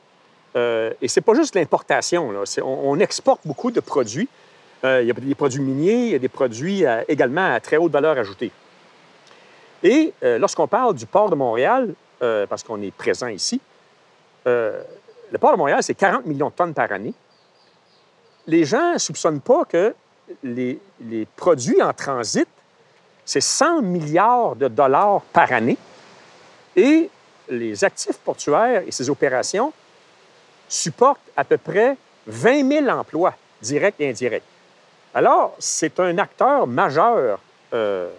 Euh, et c'est pas juste l'importation. On, exporte beaucoup de produits. Euh, il y a des produits miniers, il y a des produits également à très haute valeur ajoutée. Et euh, lorsqu'on parle du port de Montréal, euh, parce qu'on est présent ici, le port de Montréal, c'est 40 millions de tonnes par année. Les gens ne soupçonnent pas que les, produits en transit, c'est 100 milliards de dollars par année. Et les actifs portuaires et ces opérations supportent à peu près 20 000 emplois, directs et indirects. Alors, c'est un acteur majeur euh,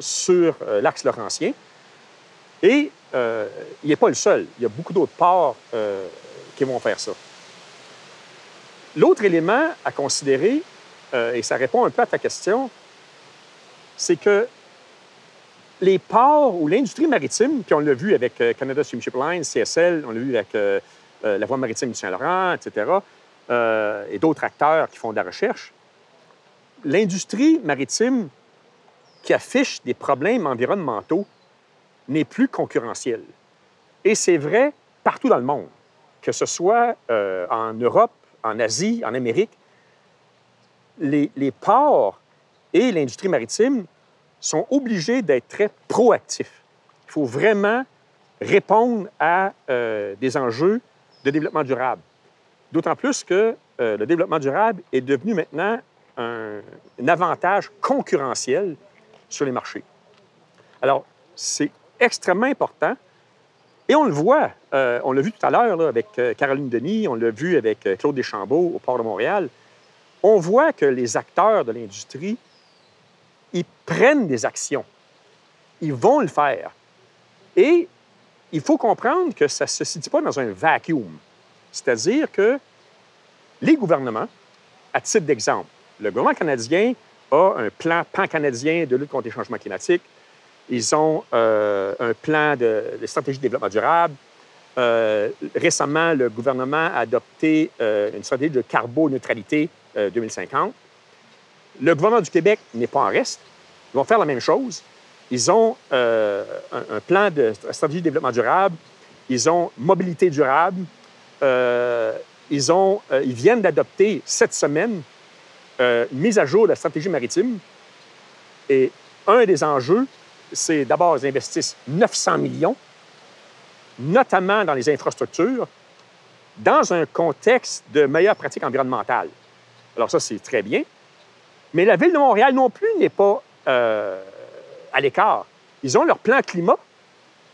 sur euh, l'axe laurentien. Et euh, il n'est pas le seul. Il y a beaucoup d'autres ports euh, qui vont faire ça. L'autre élément à considérer, euh, et ça répond un peu à ta question, c'est que les ports ou l'industrie maritime, puis on l'a vu avec Canada Steamship Lines, CSL, on l'a vu avec la voie maritime du Saint-Laurent, etc., et d'autres acteurs qui font de la recherche, l'industrie maritime qui affiche des problèmes environnementaux n'est plus concurrentielle. Et c'est vrai partout dans le monde, que ce soit euh, en Europe, en Asie, en Amérique. Les, les ports et l'industrie maritime sont obligés d'être très proactifs. Il faut vraiment répondre à euh, des enjeux de développement durable. D'autant plus que euh, le développement durable est devenu maintenant un, un avantage concurrentiel sur les marchés. Alors, c'est extrêmement important. Et on le voit, euh, on l'a vu tout à l'heure avec euh, Caroline Denis, on l'a vu avec euh, Claude Deschambault au port de Montréal. On voit que les acteurs de l'industrie, ils prennent des actions. Ils vont le faire. Et il faut comprendre que ça ne se situe pas dans un vacuum. C'est-à-dire que les gouvernements, à titre d'exemple, le gouvernement canadien a un plan pan-canadien de lutte contre les changements climatiques. Ils ont euh, un plan de, stratégie de développement durable. Euh, récemment, le gouvernement a adopté euh, une stratégie de carboneutralité euh, 2050. Le gouvernement du Québec n'est pas en reste. Ils vont faire la même chose. Ils ont un, un plan de stratégie de développement durable. Ils ont mobilité durable. Ils, ont, ils viennent d'adopter cette semaine une mise à jour de la stratégie maritime. Et un des enjeux, c'est d'abord, ils investissent 900 millions notamment dans les infrastructures, dans un contexte de meilleure pratique environnementale. Alors ça, c'est très bien. Mais la Ville de Montréal non plus n'est pas euh, à l'écart. Ils ont leur plan climat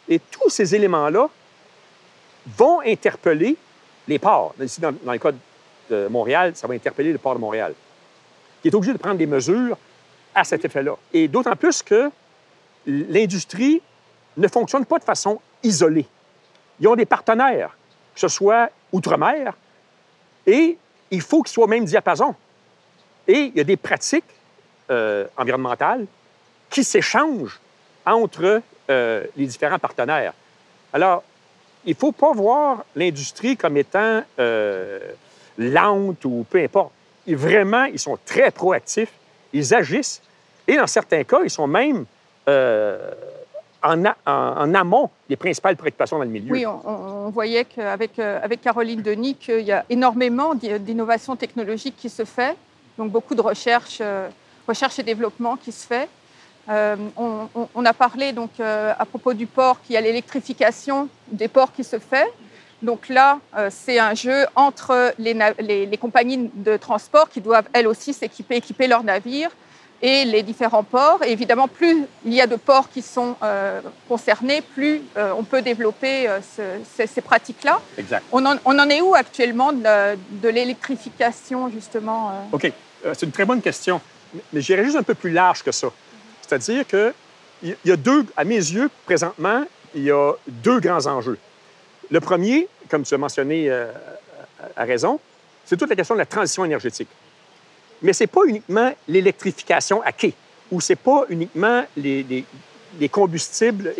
et tous ces éléments-là vont interpeller les ports. Ici, dans, dans le cas de Montréal, ça va interpeller le port de Montréal, qui est obligé de prendre des mesures à cet effet-là. Et d'autant plus que l'industrie ne fonctionne pas de façon isolée. Ils ont des partenaires, que ce soit outre-mer, et il faut qu'ils soient même diapason. Et il y a des pratiques euh, environnementales qui s'échangent entre euh, les différents partenaires. Alors, il ne faut pas voir l'industrie comme étant euh, lente ou peu importe. Vraiment, ils sont très proactifs, ils agissent, et dans certains cas, ils sont même en, en, amont des principales préoccupations dans le milieu. Oui, on, voyait qu'avec avec Caroline Denis, qu'il y a énormément d'innovation technologique qui se fait, donc beaucoup de recherche, recherche et développement qui se fait. Euh, on, a parlé donc euh, à propos du port qu'il y a l'électrification des ports qui se fait. Donc là, euh, c'est un jeu entre les, les, compagnies de transport qui doivent elles aussi s'équiper, équiper leurs navires et les différents ports. Et évidemment, plus il y a de ports qui sont concernés, plus on peut développer ces, pratiques-là. Exact. On en, on en, est où actuellement de, de l'électrification, justement? OK. c'est une très bonne question. Mais j'irais juste un peu plus large que ça. C'est-à-dire qu'il y a deux, à mes yeux, présentement, il y a deux grands enjeux. Le premier, comme tu as mentionné euh, à raison, c'est toute la question de la transition énergétique. Mais ce n'est pas uniquement l'électrification à quai, ou ce n'est pas uniquement les, combustibles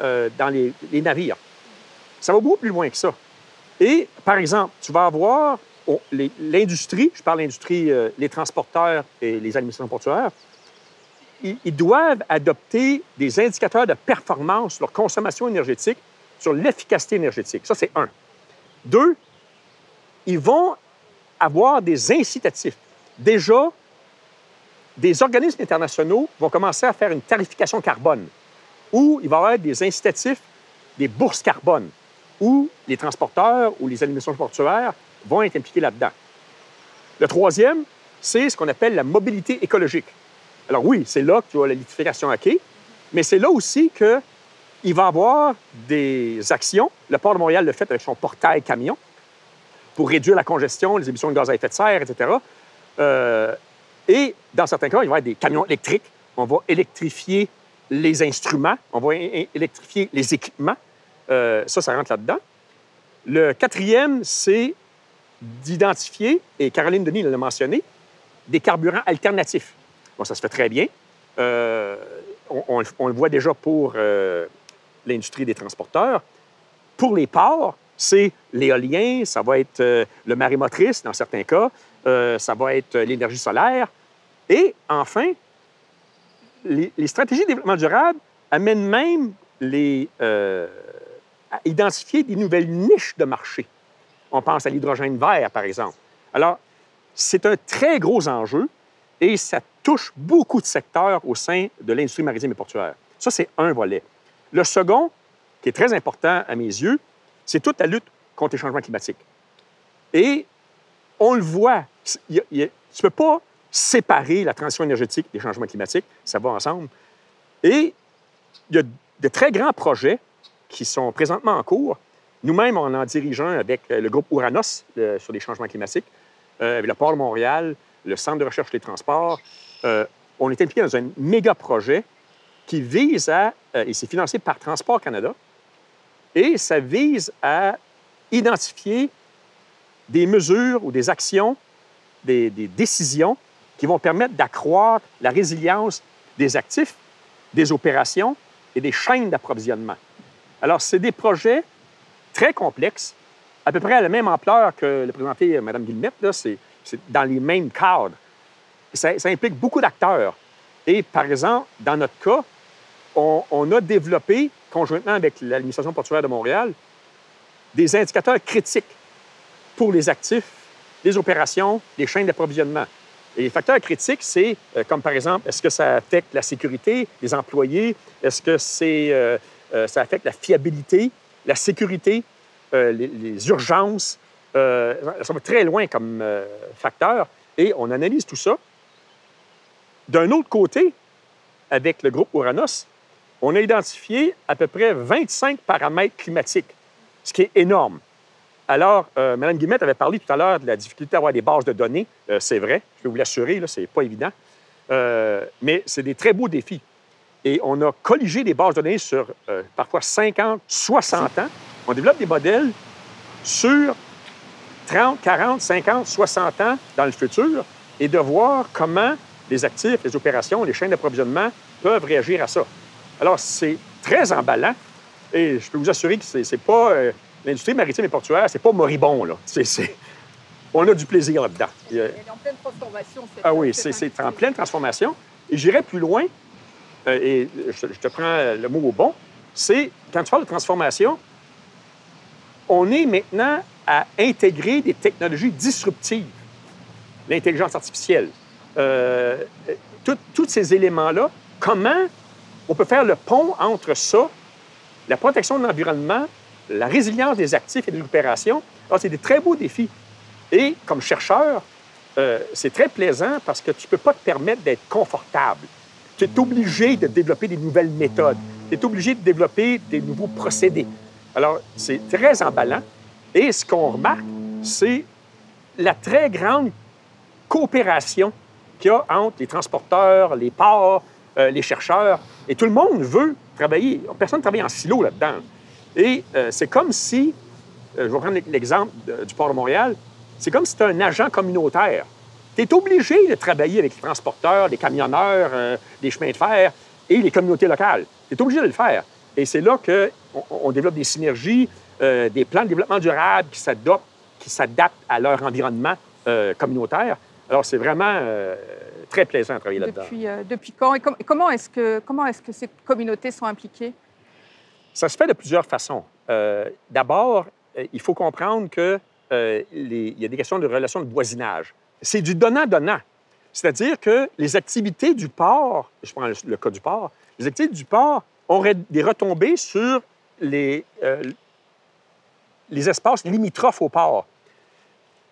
euh, dans les, navires. Ça va beaucoup plus loin que ça. Et, par exemple, tu vas avoir l'industrie, je parle l'industrie, euh, les transporteurs et les administrations portuaires, ils doivent adopter des indicateurs de performance sur leur consommation énergétique, sur l'efficacité énergétique. Ça, c'est un. Deux, ils vont avoir des incitatifs. Déjà, des organismes internationaux vont commencer à faire une tarification carbone, où il va y avoir des incitatifs, des bourses carbone, où les transporteurs ou les administrations portuaires vont être impliqués là-dedans. Le troisième, c'est ce qu'on appelle la mobilité écologique. Alors oui, c'est là que tu as la lithification à quai, mais c'est là aussi qu'il va y avoir des actions. Le port de Montréal le fait avec son portail camion pour réduire la congestion, les émissions de gaz à effet de serre, etc. Euh, et dans certains cas, il va y avoir des camions électriques. On va électrifier les instruments, on va électrifier les équipements. Euh, ça, ça rentre là-dedans. Le quatrième, c'est d'identifier, et Caroline Denis l'a mentionné, des carburants alternatifs ça se fait très bien. Euh, on, le voit déjà pour l'industrie des transporteurs. Pour les ports, c'est l'éolien, ça va être le marémotrice dans certains cas, ça va être l'énergie solaire. Et enfin, les, stratégies de développement durable amènent même les, à identifier des nouvelles niches de marché. On pense à l'hydrogène vert, par exemple. Alors, c'est un très gros enjeu et ça touche beaucoup de secteurs au sein de l'industrie maritime et portuaire. Ça, c'est un volet. Le second, qui est très important à mes yeux, c'est toute la lutte contre les changements climatiques. Et on le voit, tu ne peux pas séparer la transition énergétique des changements climatiques, ça va ensemble. Et il y a de très grands projets qui sont présentement en cours. Nous-mêmes, on en dirige un avec le groupe Uranos sur les changements climatiques, euh, le Port de Montréal, le Centre de recherche des transports. Euh, on est impliqué dans un méga projet qui vise à, euh, et c'est financé par Transport Canada, et ça vise à identifier des mesures ou des actions, des, décisions qui vont permettre d'accroître la résilience des actifs, des opérations et des chaînes d'approvisionnement. Alors, c'est des projets très complexes, à peu près à la même ampleur que le présenté Mme Guillemette. C'est dans les mêmes cadres. Ça, implique beaucoup d'acteurs. Et par exemple, dans notre cas, on, a développé, conjointement avec l'administration portuaire de Montréal, des indicateurs critiques pour les actifs, les opérations, les chaînes d'approvisionnement. Et les facteurs critiques, c'est euh, comme par exemple, est-ce que ça affecte la sécurité des employés? Est-ce que c'est, euh, euh, ça affecte la fiabilité? la sécurité, les, les urgences? ça va très loin comme facteur. Et on analyse tout ça. D'un autre côté, avec le groupe Uranus, on a identifié à peu près 25 paramètres climatiques, ce qui est énorme. Alors, euh, Mme Guillemette avait parlé tout à l'heure de la difficulté d'avoir des bases de données. Euh, c'est vrai, je peux vous l'assurer, là, c'est pas évident. Euh, mais c'est des très beaux défis. Et on a colligé des bases de données sur euh, parfois 50, 60 ans. On développe des modèles sur 30, 40, 50, 60 ans dans le futur et de voir comment les actifs, les opérations, les chaînes d'approvisionnement peuvent réagir à ça. Alors, c'est très emballant et je peux vous assurer que c'est c'est pas... euh, L'industrie maritime et portuaire, c'est pas moribond, là. On a du plaisir là-dedans. Elle est en pleine transformation. cette- ah oui, c'est en pleine transformation. Et j'irai plus loin, euh, et je, je te prends le mot au bon, c'est, quand tu parles de transformation, on est maintenant à intégrer des technologies disruptives, l'intelligence artificielle, euh, tous ces éléments-là, comment on peut faire le pont entre ça, la protection de l'environnement, la résilience des actifs et des opérations. Alors, c'est des très beaux défis. Et comme chercheur, euh, c'est très plaisant parce que tu ne peux pas te permettre d'être confortable. Tu es obligé de développer des nouvelles méthodes. Tu es obligé de développer des nouveaux procédés. Alors, c'est très emballant. Et ce qu'on remarque, c'est la très grande coopération qu'il y a entre les transporteurs, les ports, euh, les chercheurs. Et tout le monde veut travailler. Personne ne travaille en silo là-dedans. Et euh, c'est comme si, euh, je vais prendre l'exemple du port de Montréal, c'est comme si tu un agent communautaire. Tu es obligé de travailler avec les transporteurs, les camionneurs, euh, les chemins de fer et les communautés locales. Tu es obligé de le faire. Et c'est là qu'on on développe des synergies, des plans de développement durable qui s'adaptent, à leur environnement communautaire. Alors, c'est vraiment très plaisant de travailler là-dedans. Depuis, quand et, com- et comment est-ce que comment est-ce que ces communautés sont impliquées? Ça se fait de plusieurs façons. Euh, D'abord, euh, il faut comprendre qu'il y a des questions de relations de voisinage. C'est du donnant-donnant. C'est-à-dire que les activités du port, je prends le, cas du port, les activités du port auraient des retombées sur les, euh, les espaces limitrophes au port.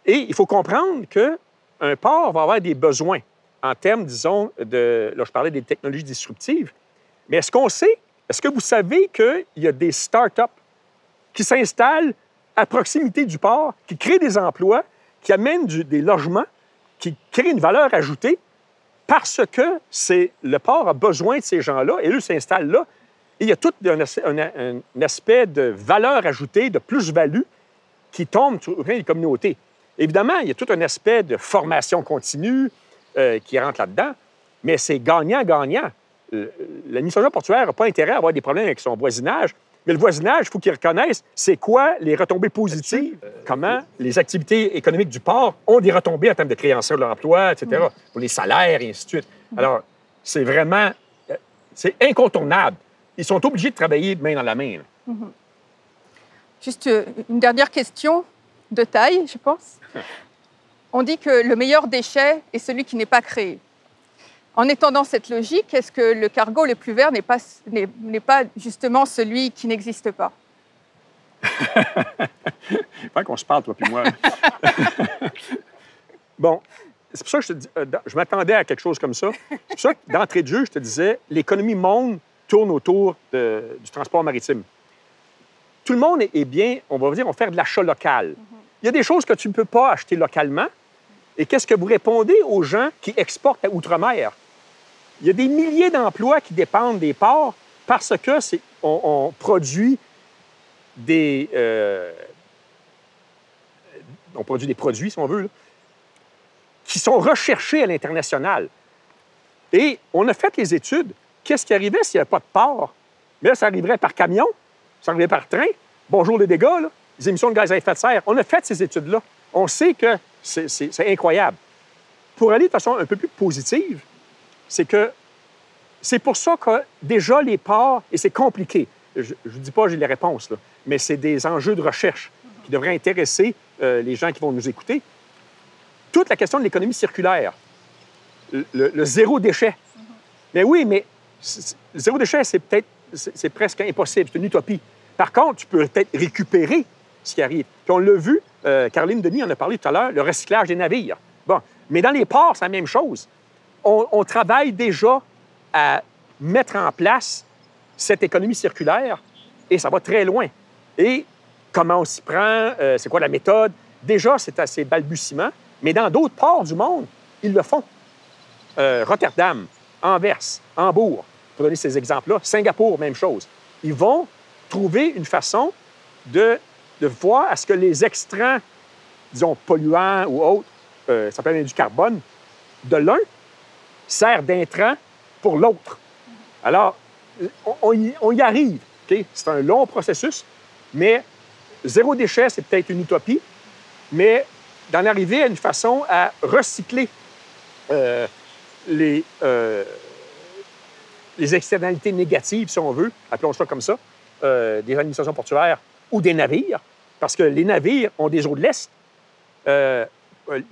Et il faut comprendre qu'un port va avoir des besoins en termes, disons, de... Là, je parlais des technologies disruptives. Mais est-ce qu'on sait est-ce que vous savez qu'il y a des start-up qui s'installent à proximité du port, qui créent des emplois, qui amènent des logements, qui créent une valeur ajoutée parce que c'est le port a besoin de ces gens-là et eux s'installent là. Et il y a tout un aspect de valeur ajoutée, de plus-value qui tombe sur les communautés. Évidemment, il y a tout un aspect de formation continue euh, qui rentre là-dedans, mais c'est gagnant-gagnant. Le- L'administration portuaire n'a pas intérêt à avoir des problèmes avec son voisinage, mais le voisinage, il faut qu'il reconnaisse c'est quoi les retombées positives, comment les activités économiques du port ont des retombées en termes de création de l'emploi, etc., pour les salaires et ainsi de suite. Alors, c'est vraiment, euh, c'est incontournable. Ils sont obligés de travailler main dans la main. là. Juste euh, une dernière question de taille, je pense. *laughs* On dit que le meilleur déchet est celui qui n'est pas créé. En étendant cette logique, est-ce que le cargo le plus vert n'est pas, n'est, n'est pas justement celui qui n'existe pas? *laughs* Faut qu'on se parle, toi puis moi. *laughs* bon, c'est pour ça que je te dis, euh, je m'attendais à quelque chose comme ça. C'est pour ça que d'entrée de jeu, je te disais, l'économie monde tourne autour de- du transport maritime. Tout le monde est, est bien, on va dire, on va faire de l'achat local. Il y a des choses que tu ne peux pas acheter localement. Et qu'est-ce que vous répondez aux gens qui exportent à outre-mer? Il y a des milliers d'emplois qui dépendent des ports parce c'est, on, produit des, euh, on produit des produits, si on veut, qui sont recherchés à l'international. Et on a fait les études. Qu'est-ce qui arrivait s'il n'y avait pas de port? Mais là, ça arriverait par camion, ça arriverait par train. Bonjour les dégâts, les émissions de gaz à effet de serre. On a fait ces études-là. On sait que c'est- incroyable. Pour aller de façon un peu plus positive, c'est que c'est pour ça que déjà les ports, et c'est compliqué, je ne dis pas j'ai les réponses, mais c'est des enjeux de recherche qui devraient intéresser euh, les gens qui vont nous écouter. Toute la question de l'économie circulaire, le, zéro déchet. Mais oui, mais le zéro déchet, c'est peut-être, c'est presque impossible, c'est une utopie. Par contre, tu peux peut-être récupérer ce qui arrive. Puis on l'a vu, euh, Caroline Denis en a parlé tout à l'heure, le recyclage des navires. Bon, mais dans les ports, c'est la même chose. On, travaille déjà à mettre en place cette économie circulaire et ça va très loin. Et comment on s'y prend, euh, c'est quoi la méthode, déjà, c'est assez balbutiement, mais dans d'autres ports du monde, ils le font. Euh, Rotterdam, Anvers, Hambourg, pour donner ces exemples-là, Singapour, même chose. Ils vont trouver une façon de, de voir à ce que les extraits, disons, polluants ou autres, euh, ça peut être du carbone, de l'un sert d'intrant pour l'autre. Alors, on, y, arrive. C'est un long processus, mais zéro déchet, c'est peut-être une utopie, mais d'en arriver à une façon à recycler euh, les, euh, les externalités négatives, si on veut, appelons ça comme ça, des administrations portuaires ou des navires, parce que les navires ont des eaux de l'Est. Euh,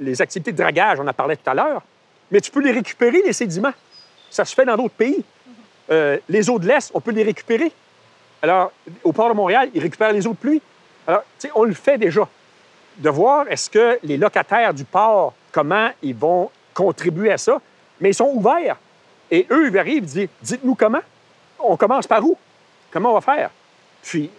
les activités de dragage, on en parlait tout à l'heure, mais tu peux les récupérer, les sédiments. Ça se fait dans d'autres pays. Euh, les eaux de l'Est, on peut les récupérer. Alors, au port de Montréal, ils récupèrent les eaux de pluie. Alors, tu sais, on le fait déjà. De voir est-ce que les locataires du port, comment ils vont contribuer à ça, mais ils sont ouverts. Et eux, ils arrivent, ils disent Dites-nous comment. On commence par où? Comment on va faire? Puis,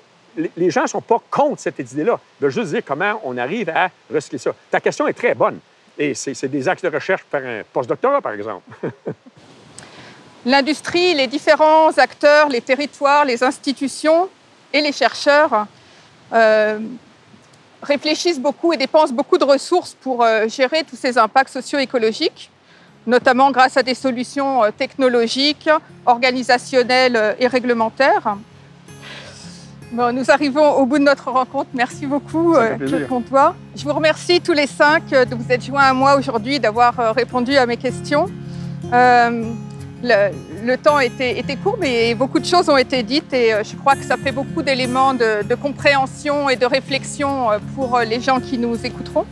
les- gens ne sont pas contre cette idée-là. Ils veulent juste dire comment on arrive à recycler ça. Ta question est très bonne. Et c'est des axes de recherche pour un postdoctorat, par exemple. *laughs* L'industrie, les différents acteurs, les territoires, les institutions et les chercheurs euh, réfléchissent beaucoup et dépensent beaucoup de ressources pour euh, gérer tous ces impacts socio-écologiques, notamment grâce à des solutions euh, technologiques, organisationnelles et réglementaires. Bon, nous arrivons au bout de notre rencontre. Merci beaucoup, euh. Claude Comtois. Je vous remercie tous les cinq euh, de vous être joints à moi aujourd'hui, d'avoir euh, répondu à mes questions. Euh, le, le temps était, était court, mais beaucoup de choses ont été dites et je crois que ça fait beaucoup d'éléments de, de compréhension et de réflexion pour les gens qui nous écouteront.